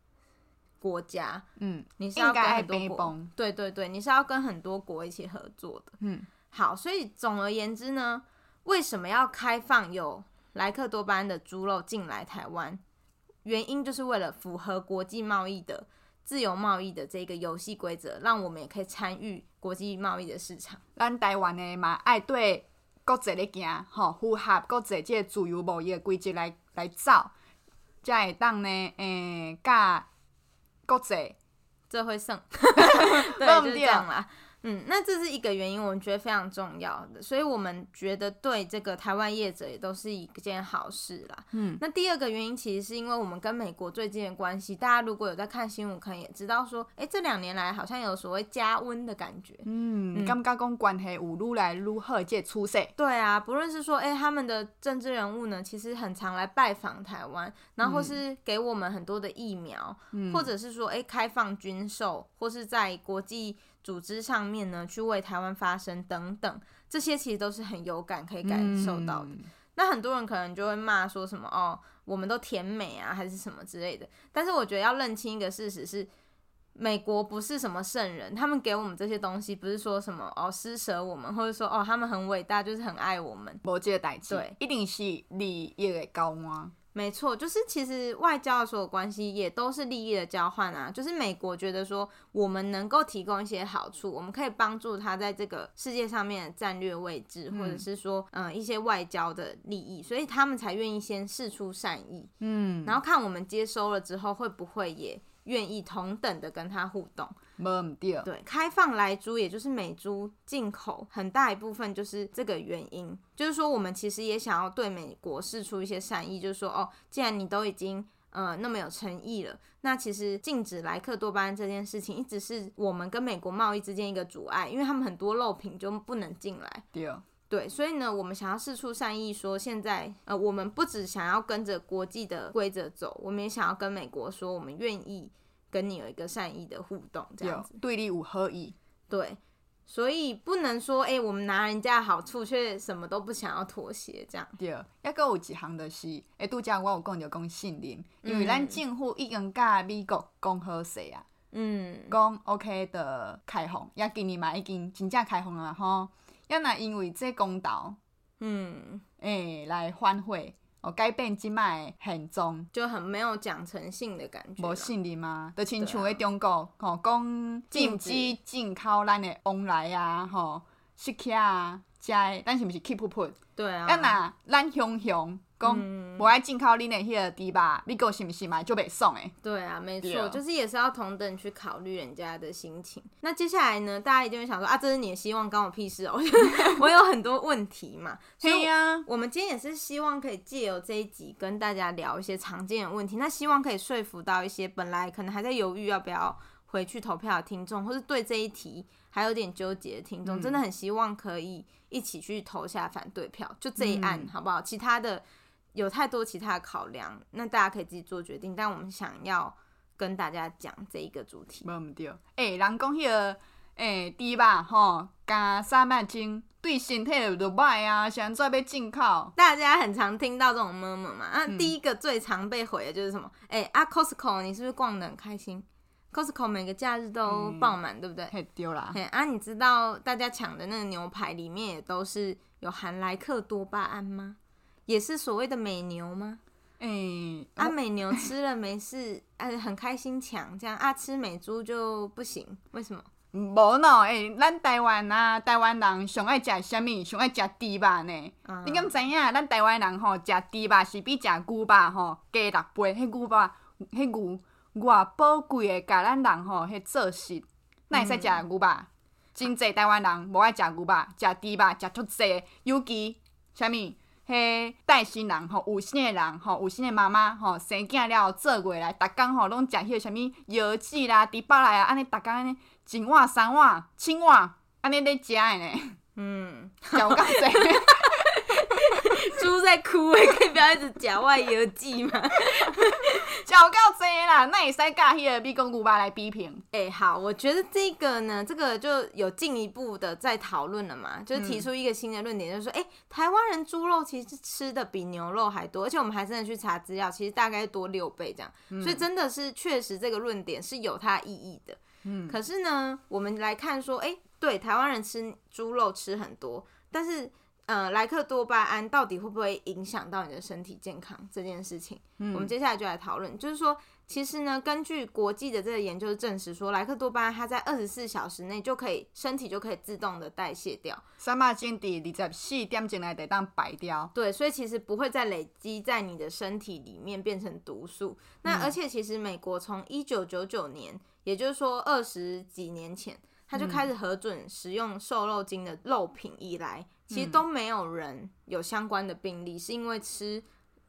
国家，嗯，你是要跟很多国，对对对，你是要跟很多国一起合作的，嗯，好，所以总而言之呢，为什么要开放有莱克多巴胺的猪肉进来台湾？原因就是为了符合国际贸易的自由贸易的这个游戏规则，让我们也可以参与国际贸易的市场。咱台湾的嘛，爱对国际的行，吼，符合国际这个自由贸易的规则来来走，才会当呢，诶、欸，甲。国际，这会胜，对，就是这样啦。嗯，那这是一个原因，我们觉得非常重要的，所以我们觉得对这个台湾业者也都是一件好事啦。嗯，那第二个原因其实是因为我们跟美国最近的关系，大家如果有在看新闻，可能也知道说，哎、欸，这两年来好像有所谓加温的感觉。嗯，感觉讲关系有愈来愈好这出色。对啊，不论是说，哎、欸，他们的政治人物呢，其实很常来拜访台湾，然后是给我们很多的疫苗，嗯、或者是说，哎、欸，开放军售，或是在国际。组织上面呢，去为台湾发声等等，这些其实都是很有感可以感受到的。嗯、那很多人可能就会骂说什么哦，我们都甜美啊，还是什么之类的。但是我觉得要认清一个事实是，美国不是什么圣人，他们给我们这些东西，不是说什么哦施舍我们，或者说哦他们很伟大，就是很爱我们。无这个代志，对，一定是利益的交换。没错，就是其实外交的所有关系也都是利益的交换啊。就是美国觉得说我们能够提供一些好处，我们可以帮助他在这个世界上面的战略位置，或者是说嗯、呃、一些外交的利益，所以他们才愿意先试出善意，嗯，然后看我们接收了之后会不会也愿意同等的跟他互动。对，对，开放来猪，也就是美猪进口，很大一部分就是这个原因。就是说，我们其实也想要对美国释出一些善意，就是说，哦，既然你都已经呃那么有诚意了，那其实禁止莱克多巴胺这件事情，一直是我们跟美国贸易之间一个阻碍，因为他们很多肉品就不能进来。对，对，所以呢，我们想要释出善意，说现在呃，我们不只想要跟着国际的规则走，我们也想要跟美国说，我们愿意。跟你有一个善意的互动，这样子对立五合一，对，所以不能说哎、欸，我们拿人家的好处却什么都不想要妥协，这样对。还阁有一项就是，哎，拄则我有讲就讲信任，因为咱政府已经甲美国讲好势啊，嗯，讲 OK 的开放，也今年嘛已经真正开放了吼，也若因为这公道，嗯，哎、欸，来反悔。哦，改变即卖现状，就很没有讲诚信的感觉。无信任吗？就亲像迄中国，吼讲禁止进口咱的往来啊，吼，食客啊，食的，咱是毋是 keep？对啊。啊那咱雄雄。讲无爱进口恁的迄个猪肉，美国是毋是嘛就袂爽诶？对啊，没错，就是也是要同等去考虑人家的心情。那接下来呢，大家一定会想说啊，这是你的希望，关我屁事哦！我有很多问题嘛，所以啊，我们今天也是希望可以借由这一集跟大家聊一些常见的问题，那希望可以说服到一些本来可能还在犹豫要不要回去投票的听众，或是对这一题还有点纠结的听众，真的很希望可以一起去投下反对票，就这一案好不好？其他的。有太多其他的考量，那大家可以自己做决定。但我们想要跟大家讲这一个主题。无毋对，诶、欸，人讲迄个诶，猪肉吼加三麦精对身体就歹啊，现在要进口。大家很常听到这种 murmur 嘛。啊，第一个最常被毁的就是什么？诶、嗯欸，啊，Costco，你是不是逛的很开心？Costco 每个假日都爆满，嗯、对不对？太，丢啦。嘿，啊，你知道大家抢的那个牛排里面也都是有含莱克多巴胺吗？也是所谓的美牛吗？哎、欸，啊，美牛吃了没事，啊，很开心抢这样啊，吃美猪就不行，为什么？无喏，哎、欸，咱台湾啊，台湾人上爱食啥物？上爱食猪肉呢？嗯、你敢知影？咱台湾人吼食猪肉是比食牛肉吼加六倍，迄牛肉，迄牛偌宝贵的，甲咱人吼迄做事，咱会使食牛肉？嗯、真济台湾人无爱食牛肉，食猪肉食足济，尤其啥物？迄带新人吼，有新诶人吼，有新诶妈妈吼，生囝了后做过来，逐工吼拢食迄个啥物腰子啦、猪肉来啊，安尼逐工安尼一碗、三碗、七碗，安尼咧食诶呢。嗯，有够济。猪在在哭哎，可以不要一直假外游记吗？讲到这啦，那也使甲迄个美国牛肉来比拼。哎、欸，好，我觉得这个呢，这个就有进一步的在讨论了嘛，就是提出一个新的论点，就是说，哎、台湾人猪肉其实吃的比牛肉还多，而且我们还真的去查资料，其实大概多六倍这样，嗯、所以真的是确实这个论点是有它意义的。嗯，可是呢，我们来看说，哎、欸，对，台湾人吃猪肉吃很多，但是。呃，莱克多巴胺到底会不会影响到你的身体健康这件事情？嗯，我们接下来就来讨论。就是说，其实呢，根据国际的这个研究证实说，莱克多巴胺它在二十四小时内就可以，身体就可以自动的代谢掉。三百斤底二十四点进来得当白掉。对，所以其实不会再累积在你的身体里面变成毒素。那而且其实美国从一九九九年，也就是说二十几年前，他就开始核准食用瘦肉精的肉品以来。其实都没有人有相关的病例，是因为吃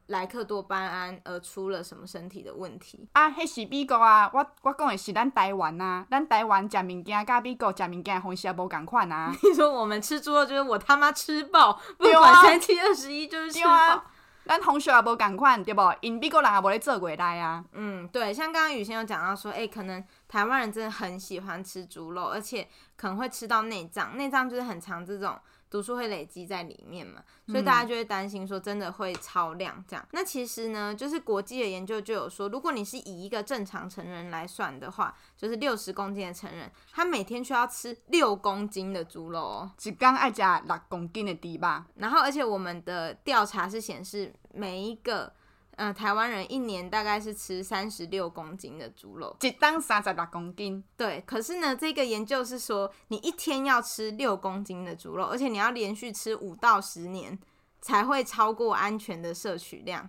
莱克多巴胺而出了什么身体的问题啊？迄是美国啊，我我讲的是咱台湾啊，咱台湾食物件甲美国食物件方式也无共款啊。你说我们吃猪肉就是我他妈吃饱，不管三七二十一就是吃饱。咱同学也无共款，对不？因美国人也无咧做过来啊。嗯，对，像刚刚雨欣有讲到说，哎、欸，可能台湾人真的很喜欢吃猪肉，而且可能会吃到内脏，内脏就是很常这种。毒素会累积在里面嘛，所以大家就会担心说真的会超量这样。嗯、那其实呢，就是国际的研究就有说，如果你是以一个正常成人来算的话，就是六十公斤的成人，他每天需要吃六公斤的猪肉哦，一天爱加六公斤的猪吧。然后，而且我们的调查是显示每一个。嗯、呃，台湾人一年大概是吃三十六公斤的猪肉，一当三十六公斤。对，可是呢，这个研究是说，你一天要吃六公斤的猪肉，而且你要连续吃五到十年，才会超过安全的摄取量。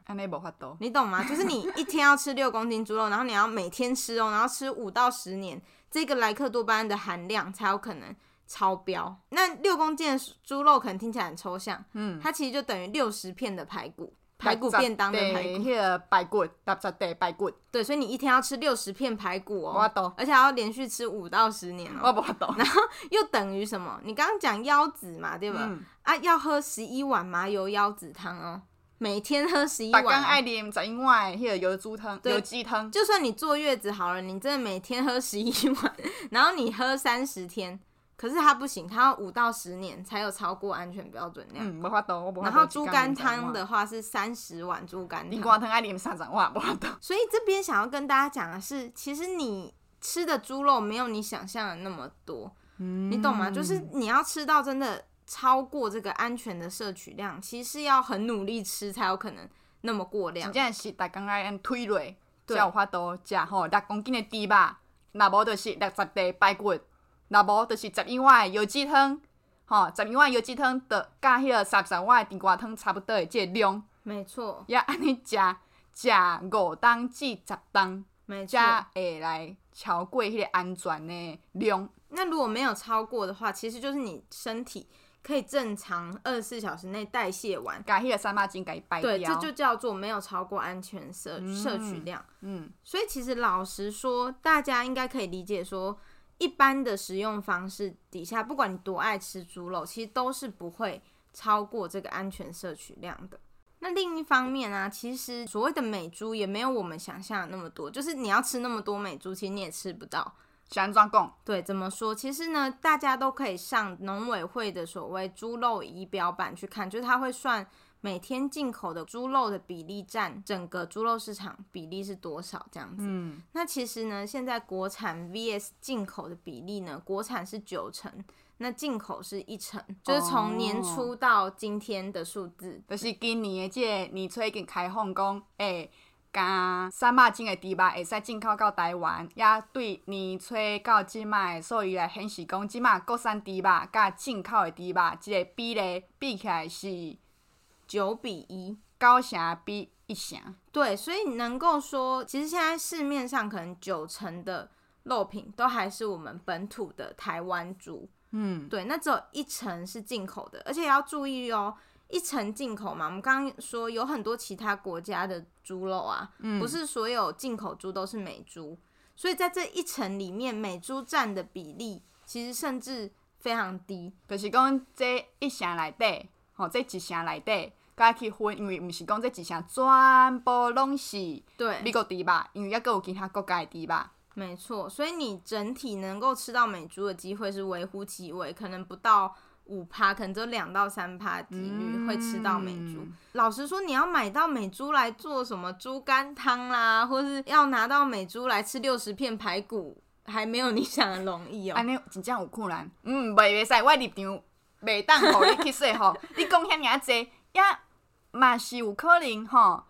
你懂吗？就是你一天要吃六公斤猪肉，然后你要每天吃哦，然后吃五到十年，这个莱克多巴胺的含量才有可能超标。那六公斤的猪肉可能听起来很抽象，嗯，它其实就等于六十片的排骨。排骨便当的排骨，那个排骨，六十块排骨。对，所以你一天要吃六十片排骨哦，我懂。而且还要连续吃五到十年哦，我不懂。然后又等于什么？你刚刚讲腰子嘛，对吧？嗯、啊，要喝十一碗麻油腰子汤哦，每天喝十一碗。刚爱啉十一碗那个油猪汤、油鸡汤。就算你坐月子好了，你真的每天喝十一碗，然后你喝三十天。可是它不行，它要五到十年才有超过安全标准量。嗯，无法度，我无法度。然后猪肝汤的话是三十碗猪肝汤。你光汤爱啉三十碗，无法度。所以这边想要跟大家讲的是，其实你吃的猪肉没有你想象的那么多，嗯、你懂吗？就是你要吃到真的超过这个安全的摄取量，其实要很努力吃才有可能那么过量。真正是大家爱按推落，才有法度食吼六公斤的猪肉，那无就是六十块排骨。那无就是十一碗油鸡汤，吼，十一碗油鸡汤的甲迄个三十碗地瓜汤差不多的这个量，没错。也安尼食食五档至十档，没错，才会来超过迄个安全的量。那如果没有超过的话，其实就是你身体可以正常二十四小时内代谢完，甲迄个三八斤给排掉。对，这就叫做没有超过安全摄摄取量。嗯，所以其实老实说，大家应该可以理解说。一般的食用方式底下，不管你多爱吃猪肉，其实都是不会超过这个安全摄取量的。那另一方面呢、啊，其实所谓的美猪也没有我们想象的那么多，就是你要吃那么多美猪，其实你也吃不到。想装供？对，怎么说？其实呢，大家都可以上农委会的所谓猪肉仪表板去看，就是它会算。每天进口的猪肉的比例占整个猪肉市场比例是多少？这样子。嗯，那其实呢，现在国产 vs 进口的比例呢，国产是九成，那进口是一成，就是从年初到今天的数字。哦、就是今年的这个年初已经开放讲，诶，加三百斤的猪肉会使进口到台湾，也对年初到今麦，所以来显示讲，今麦国产猪肉甲进口的猪肉，这个比例比起来是。九比一，高霞比一成。对，所以能够说，其实现在市面上可能九成的肉品都还是我们本土的台湾猪。嗯，对，那只有一成是进口的，而且要注意哦，一成进口嘛。我们刚刚说有很多其他国家的猪肉啊，嗯、不是所有进口猪都是美猪，所以在这一层里面，美猪占的比例其实甚至非常低。就是讲这一箱来对。吼，这一城内底，甲去分，因为毋是讲这一城全部拢是对美国猪肉，因为抑阁有其他国家的猪肉。没错，所以你整体能够吃到美猪的机会是微乎其微，可能不到五趴，可能只有两到三趴几率会吃到美猪。嗯、老实说，你要买到美猪来做什么猪肝汤啦，或是要拿到美猪来吃六十片排骨，还没有你想的容易哦。安尼真正有困难。嗯，袂袂使，我立场袂当互你去说吼。你讲遐尔济，也嘛是有可能吼。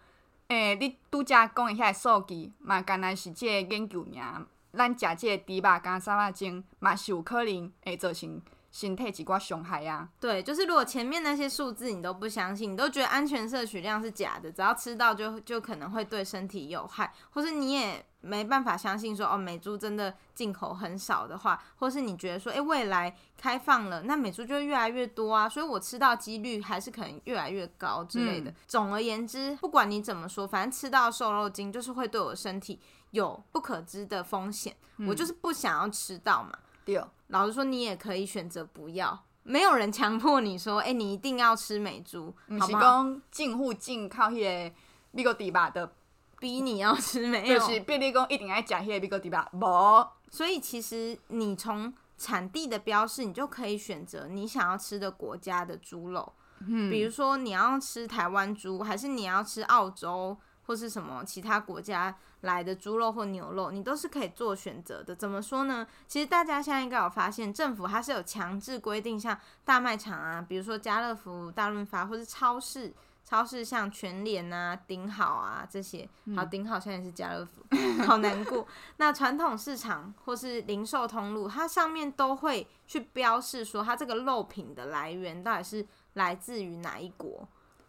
诶、欸，你拄则讲诶遐数据，嘛干若是即个研究尔。咱食即个猪肉干三百斤，嘛是有可能会造成。身体几挂伤害呀？对，就是如果前面那些数字你都不相信，你都觉得安全摄取量是假的，只要吃到就就可能会对身体有害，或是你也没办法相信说哦，美猪真的进口很少的话，或是你觉得说，诶，未来开放了，那美猪就会越来越多啊，所以我吃到几率还是可能越来越高之类的。嗯、总而言之，不管你怎么说，反正吃到瘦肉精就是会对我身体有不可知的风险，嗯、我就是不想要吃到嘛。对。老实说，你也可以选择不要，没有人强迫你说，哎、欸，你一定要吃美猪，不是讲进户进靠迄个美国猪肉的 逼你要吃，美有，就是逼你讲一定要吃迄个美国猪肉，无。所以其实你从产地的标示，你就可以选择你想要吃的国家的猪肉，嗯，比如说你要吃台湾猪，还是你要吃澳洲。或是什么其他国家来的猪肉或牛肉，你都是可以做选择的。怎么说呢？其实大家现在应该有发现，政府它是有强制规定，像大卖场啊，比如说家乐福、大润发，或是超市，超市像全联啊、顶好啊这些。好，顶好现在是家乐福，好难过。那传统市场或是零售通路，它上面都会去标示说，它这个肉品的来源到底是来自于哪一国。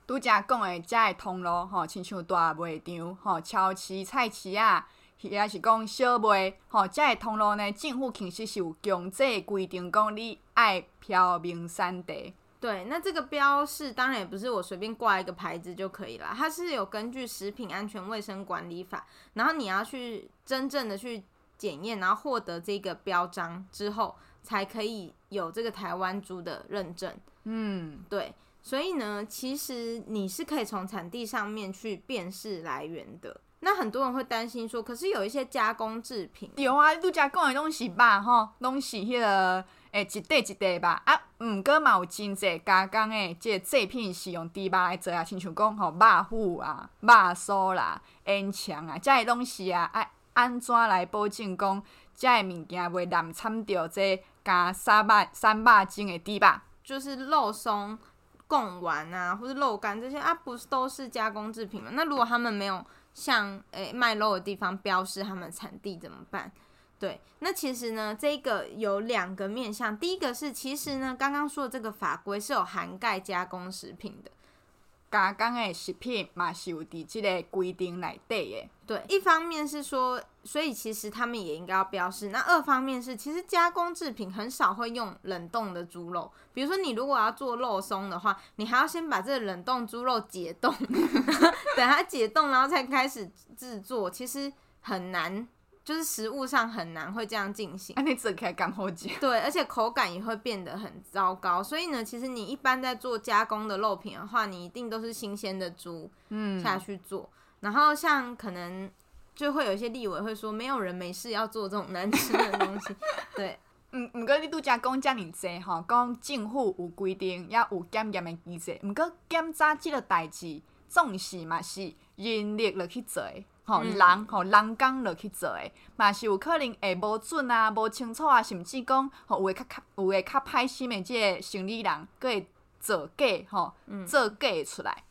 拄则讲诶，遮个通路吼，亲像大卖场吼、超市、菜市啊，也是讲小卖吼，遮个通路呢，政府其实是有强制规定，讲你爱标明产地。对，那这个标示当然也不是我随便挂一个牌子就可以了，它是有根据《食品安全卫生管理法》，然后你要去真正的去检验，然后获得这个标章之后，才可以有这个台湾猪的认证。嗯，对。所以呢，其实你是可以从产地上面去辨识来源的。那很多人会担心说，可是有一些加工制品，有啊，你拄则讲的拢是肉吼，拢是迄个诶一块一块吧。啊，毋过嘛有真济加工诶，即个制品是用猪肉来做啊，亲像讲吼肉脯啊、肉酥啦、烟肠啊，遮个东西啊，爱安怎来保证讲遮个物件袂染掺着这加三百三百斤诶猪肉，就是肉松。贡丸啊，或者肉干这些啊，不是都是加工制品吗？那如果他们没有像诶、卖肉的地方标示他们产地怎么办？对，那其实呢，这个有两个面向。第一个是，其实呢，刚刚说的这个法规是有涵盖加工食品的。加工的食品嘛是有伫即个规定内底的。对，一方面是说，所以其实他们也应该要标示。那二方面是，其实加工制品很少会用冷冻的猪肉。比如说，你如果要做肉松的话，你还要先把这个冷冻猪肉解冻，等它解冻，然后才开始制作，其实很难。就是食物上很难会这样进行，啊，你只可以赶后节。对，而且口感也会变得很糟糕。所以呢，其实你一般在做加工的肉品的话，你一定都是新鲜的猪，嗯，下去做。嗯、然后像可能就会有一些立委会说，没有人没事要做这种难吃的东西。对，嗯，毋过你拄则讲遮尔济吼，讲政府有规定，也有检验的机制。毋过检查即个代志，总是嘛是人力落去做。吼、嗯、人吼人工落去做诶，嘛是有可能会无准啊、无清楚啊，甚至讲吼有诶较较有诶较歹心诶，即个生理人佫会做假吼，嗯、做假出来。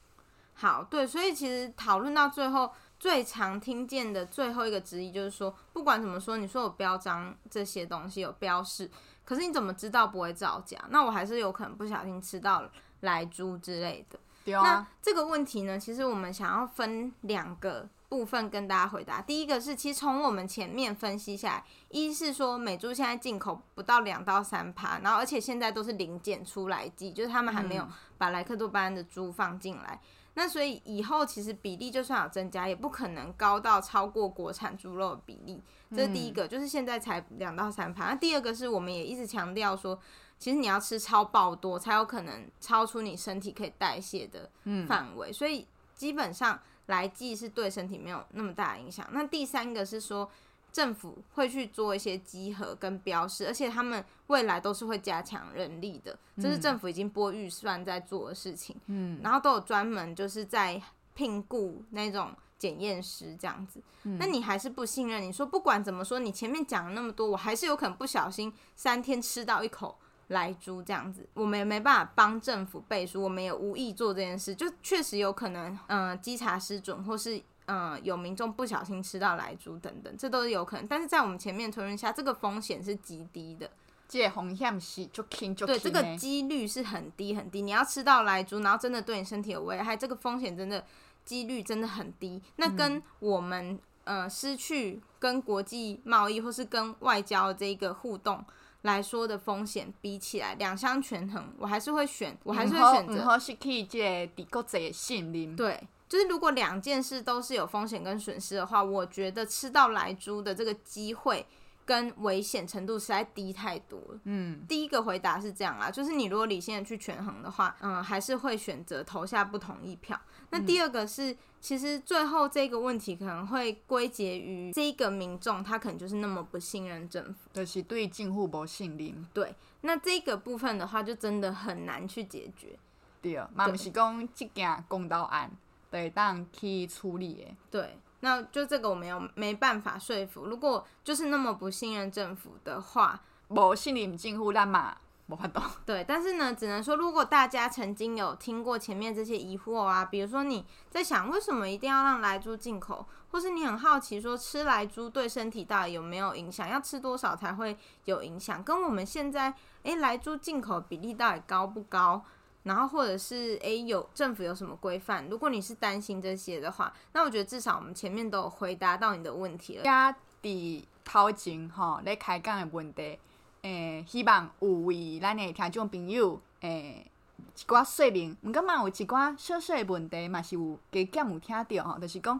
好，对，所以其实讨论到最后，最常听见的最后一个质疑就是说，不管怎么说，你说有标章这些东西有标示，可是你怎么知道不会造假？那我还是有可能不小心吃到莱猪之类的。对啊。那这个问题呢，其实我们想要分两个。部分跟大家回答，第一个是，其实从我们前面分析下来，一是说美猪现在进口不到两到三趴，然后而且现在都是零检出来剂，就是他们还没有把莱克多巴胺的猪放进来。嗯、那所以以后其实比例就算有增加，也不可能高到超过国产猪肉的比例。这是第一个，嗯、就是现在才两到三趴。那第二个是我们也一直强调说，其实你要吃超爆多，才有可能超出你身体可以代谢的范围。嗯、所以基本上来记是对身体没有那么大的影响。那第三个是说。政府会去做一些集合跟标示，而且他们未来都是会加强人力的，这是政府已经拨预算在做的事情。嗯，然后都有专门就是在聘雇那种检验师这样子。嗯，那你还是不信任？你说不管怎么说，你前面讲了那么多，我还是有可能不小心三天吃到一口莱猪这样子，我们也没办法帮政府背书，我们也无意做这件事，就确实有可能，嗯、呃，稽查失准或是。嗯，有民众不小心吃到莱猪等等，这都是有可能。但是在我们前面推论下，这个风险是极低的。这风险是就轻就轻。对，这个几率是很低很低。你要吃到莱猪，然后真的对你身体有危害，这个风险真的几率真的很低。那跟我们呃失去跟国际贸易或是跟外交这个互动来说的风险比起来，两相权衡，我还是会选，我还是会选择。不好失去这个国际信任。对。就是如果两件事都是有风险跟损失的话，我觉得吃到来猪的这个机会跟危险程度实在低太多了。嗯，第一个回答是这样啦，就是你如果理性的去权衡的话，嗯，还是会选择投下不同意票。那第二个是，其实最后这个问题可能会归结于这个民众他可能就是那么不信任政府，就是对政府不信任。对，那这个部分的话就真的很难去解决。对，嘛不是讲这件公道案。对，当去处理的。对，那就这个我没有没办法说服。如果就是那么不信任政府的话，无信任政府，那嘛无法懂。对，但是呢，只能说如果大家曾经有听过前面这些疑惑啊，比如说你在想为什么一定要让莱猪进口，或是你很好奇说吃莱猪对身体到底有没有影响，要吃多少才会有影响，跟我们现在诶莱猪进口比例到底高不高？然后或者是诶，有政府有什么规范？如果你是担心这些的话，那我觉得至少我们前面都有回答到你的问题了。家伫头前吼，咧开讲的问题，诶，希望有为咱的听众朋友诶一寡说明。毋过嘛有一寡小小的问题嘛是有加减有听到吼，就是讲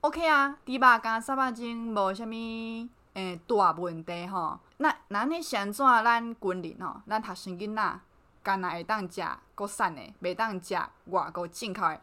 ，OK 啊，猪肉加三百斤无啥物诶大问题吼。那那你先怎咱军人吼，咱读书囡仔。干那会当食国产的，袂当食外国进口的，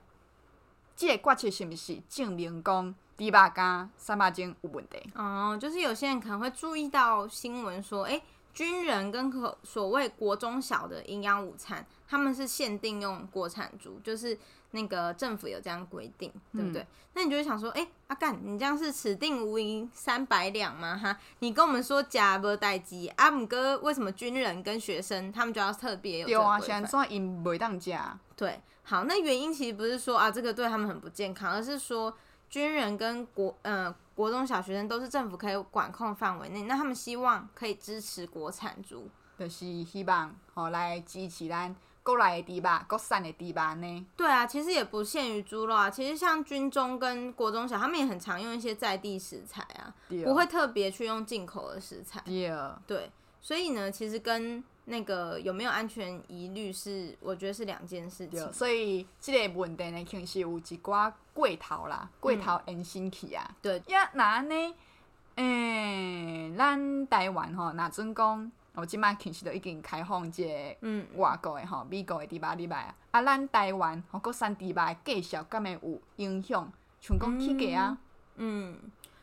这个决策是毋是证明讲猪肉干三百斤有问题？哦，就是有些人可能会注意到新闻说，诶、军人跟可所谓国中小的营养午餐，他们是限定用国产猪，就是。那个政府有这样规定，对不对？嗯、那你就会想说，哎、欸，阿干，你这样是此定无银三百两吗？哈，你跟我们说假不待机，阿姆哥为什么军人跟学生他们就要特别有？有啊，现在说因袂当假。对，好，那原因其实不是说啊这个对他们很不健康，而是说军人跟国呃国中小学生都是政府可以管控范围内，那他们希望可以支持国产猪，就是希望好来支持咱。国内的猪肉，国产的猪肉呢？对啊，其实也不限于猪肉啊。其实像军中跟国中小，他们也很常用一些在地食材啊，不会特别去用进口的食材。对，对，所以呢，其实跟那个有没有安全疑虑是，我觉得是两件事情。所以这个问题呢，其实有一寡过头啦，过头延伸去啊。对，呀，那呢，诶、欸，咱台湾吼，那阵讲。我即摆其实都已经开放这个外国的吼，美国的猪肉入来啊，咱台湾吼国产迪拜的计数敢会有影响？像讲起价啊？嗯，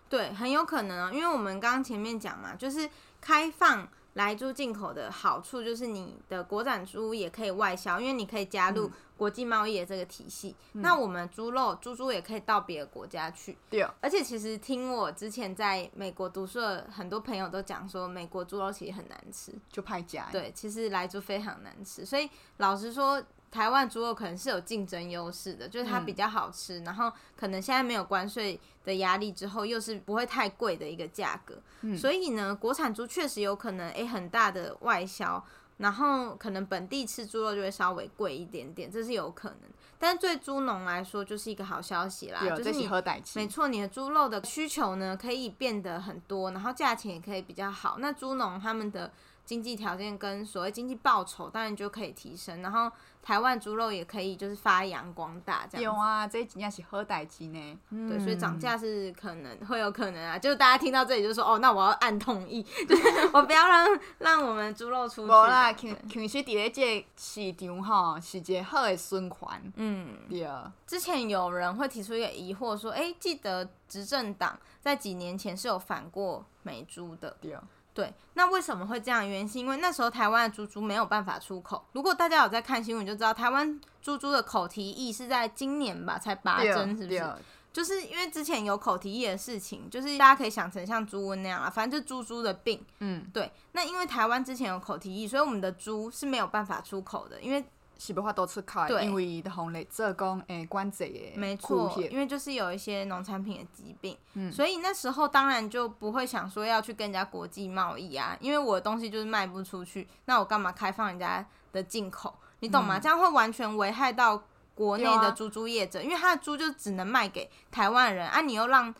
对，很有可能啊，因为我们刚刚前面讲嘛，就是开放。莱猪进口的好处就是你的国产猪也可以外销，因为你可以加入国际贸易的这个体系。嗯、那我们猪肉、猪猪也可以到别的国家去。对、嗯。而且其实听我之前在美国读书的很多朋友都讲说，美国猪肉其实很难吃，就派家。对，其实莱猪非常难吃，所以老实说。台湾猪肉可能是有竞争优势的，就是它比较好吃，嗯、然后可能现在没有关税的压力之后，又是不会太贵的一个价格，嗯、所以呢，国产猪确实有可能诶、欸、很大的外销，然后可能本地吃猪肉就会稍微贵一点点，这是有可能。但是对猪农来说就是一个好消息啦，就是你没错，你的猪肉的需求呢可以变得很多，然后价钱也可以比较好，那猪农他们的。经济条件跟所谓经济报酬，当然就可以提升，然后台湾猪肉也可以就是发扬光大，这样。有啊，这几年是喝代志呢。对，所以涨价是可能会有可能啊，就是大家听到这里就说哦，那我要按同意，就是我不要让让我们猪肉出去。无啦，其其实伫咧这个市场吼是一个好的循环。嗯，对。之前有人会提出一个疑惑说，哎、欸，记得执政党在几年前是有反过美猪的。对。对，那为什么会这样？原因是因为那时候台湾的猪猪没有办法出口。如果大家有在看新闻，就知道台湾猪猪的口蹄疫是在今年吧才拔针，是不是？就是因为之前有口蹄疫的事情，就是大家可以想成像猪瘟那样啊，反正就猪猪的病。嗯，对。那因为台湾之前有口蹄疫，所以我们的猪是没有办法出口的，因为。是无法度出口，因为的红类做工诶关节诶，没错，因为就是有一些农产品的疾病，嗯，所以那时候当然就不会想说要去跟人家国际贸易啊，因为我的东西就是卖不出去，那我干嘛开放人家的进口？你懂吗？嗯、这样会完全危害到国内的猪猪业者，啊、因为他的猪就只能卖给台湾人啊，你又让。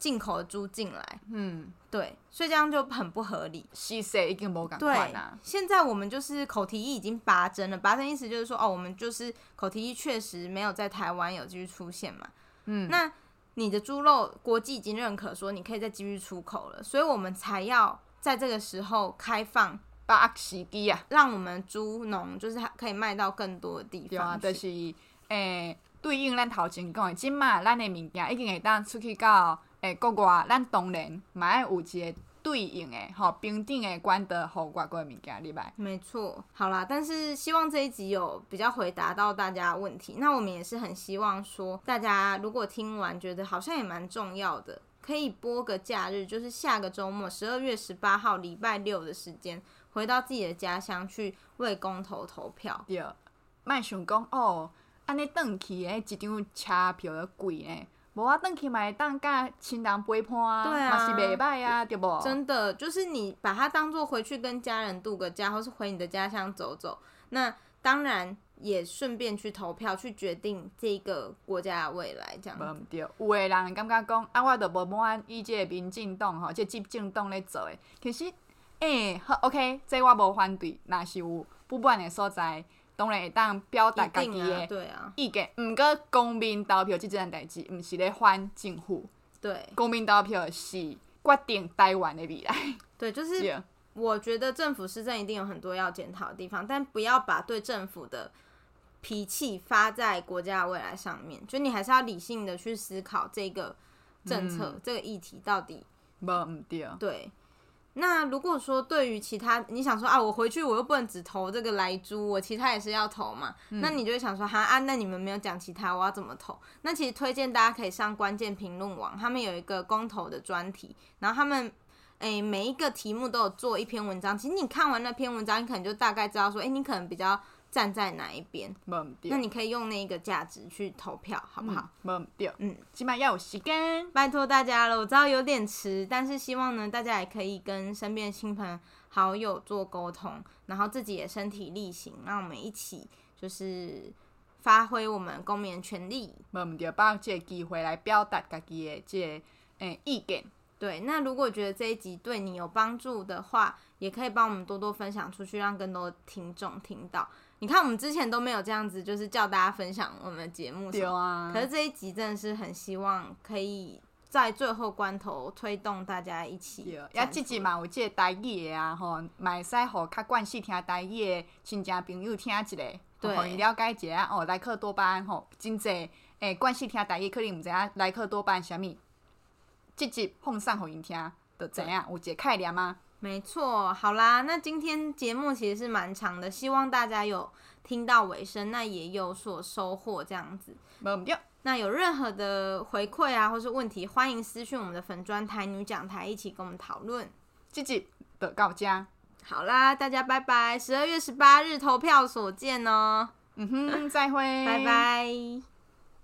进口的猪进来，嗯，对，所以这样就很不合理。西塞已经无敢对，现在我们就是口蹄疫已经拔针了，拔针意思就是说，哦，我们就是口蹄疫确实没有在台湾有继续出现嘛。嗯，那你的猪肉国际已经认可说你可以再继续出口了，所以我们才要在这个时候开放把时机啊，让我们猪农就是可以卖到更多的地方。就是诶、欸，对应咱头前讲的，今嘛咱的物件已经会当出去到。诶，国外咱当然嘛爱有一个对应诶，吼平等诶管道，互外国诶物件入来。没错，好啦，但是希望这一集有比较回答到大家的问题。那我们也是很希望说，大家如果听完觉得好像也蛮重要的，可以拨个假日，就是下个周末，十二月十八号礼拜六的时间，回到自己的家乡去为公投投票。对，莫想讲哦，安尼转去诶，一张车票要贵呢。无啊，转去嘛会当甲亲人陪伴啊，嘛、啊、是袂歹啊，对无？真的，就是你把它当做回去跟家人度个假，或是回你的家乡走走，那当然也顺便去投票，去决定这个国家的未来，这样。无毋对，有诶人感觉讲啊，我着无满意这个民进党吼，这个、执政党咧做诶，其实诶、欸，好 OK，这我无反对，若是有不满诶所在。当然会当表达家己的意见，毋过公民投票即件代志，毋是咧反政府。对，公民投票是决定台湾的未来。对，就是 我觉得政府施政一定有很多要检讨的地方，但不要把对政府的脾气发在国家的未来上面。就你还是要理性的去思考这个政策、嗯、这个议题到底。无毋对。对。那如果说对于其他，你想说啊，我回去我又不能只投这个莱猪，我其他也是要投嘛。嗯、那你就会想说，哈啊，那你们没有讲其他，我要怎么投？那其实推荐大家可以上关键评论网，他们有一个公投的专题，然后他们诶、欸、每一个题目都有做一篇文章。其实你看完那篇文章，你可能就大概知道说，诶、欸，你可能比较。站在哪一边？那你可以用那个价值去投票，好不好？嗯，嗯，起码要有时间。拜托大家了，我知道有点迟，但是希望呢，大家也可以跟身边的亲朋好友做沟通，然后自己也身体力行，让我们一起就是发挥我们公民权利。我们就把这个机会来表达自己的这个、欸、意见。对，那如果觉得这一集对你有帮助的话，也可以帮我们多多分享出去，让更多听众听到。你看，我们之前都没有这样子，就是叫大家分享我们的节目。对啊。可是这一集真的是很希望可以在最后关头推动大家一起。对。也这集嘛有这个台语的啊，吼，买使互较惯势听台语的亲戚朋友听一下，对，互伊了解一下哦。莱克多巴胺吼，真济诶，惯势听台语可能毋知影莱克多巴胺啥物，这集放送互因听，就知影有一个概念吗？没错，好啦，那今天节目其实是蛮长的，希望大家有听到尾声，那也有所收获这样子。那有任何的回馈啊，或是问题，欢迎私讯我们的粉专台女讲台，一起跟我们讨论。积极的告家，好啦，大家拜拜，十二月十八日投票所见哦。嗯哼，再会，拜拜。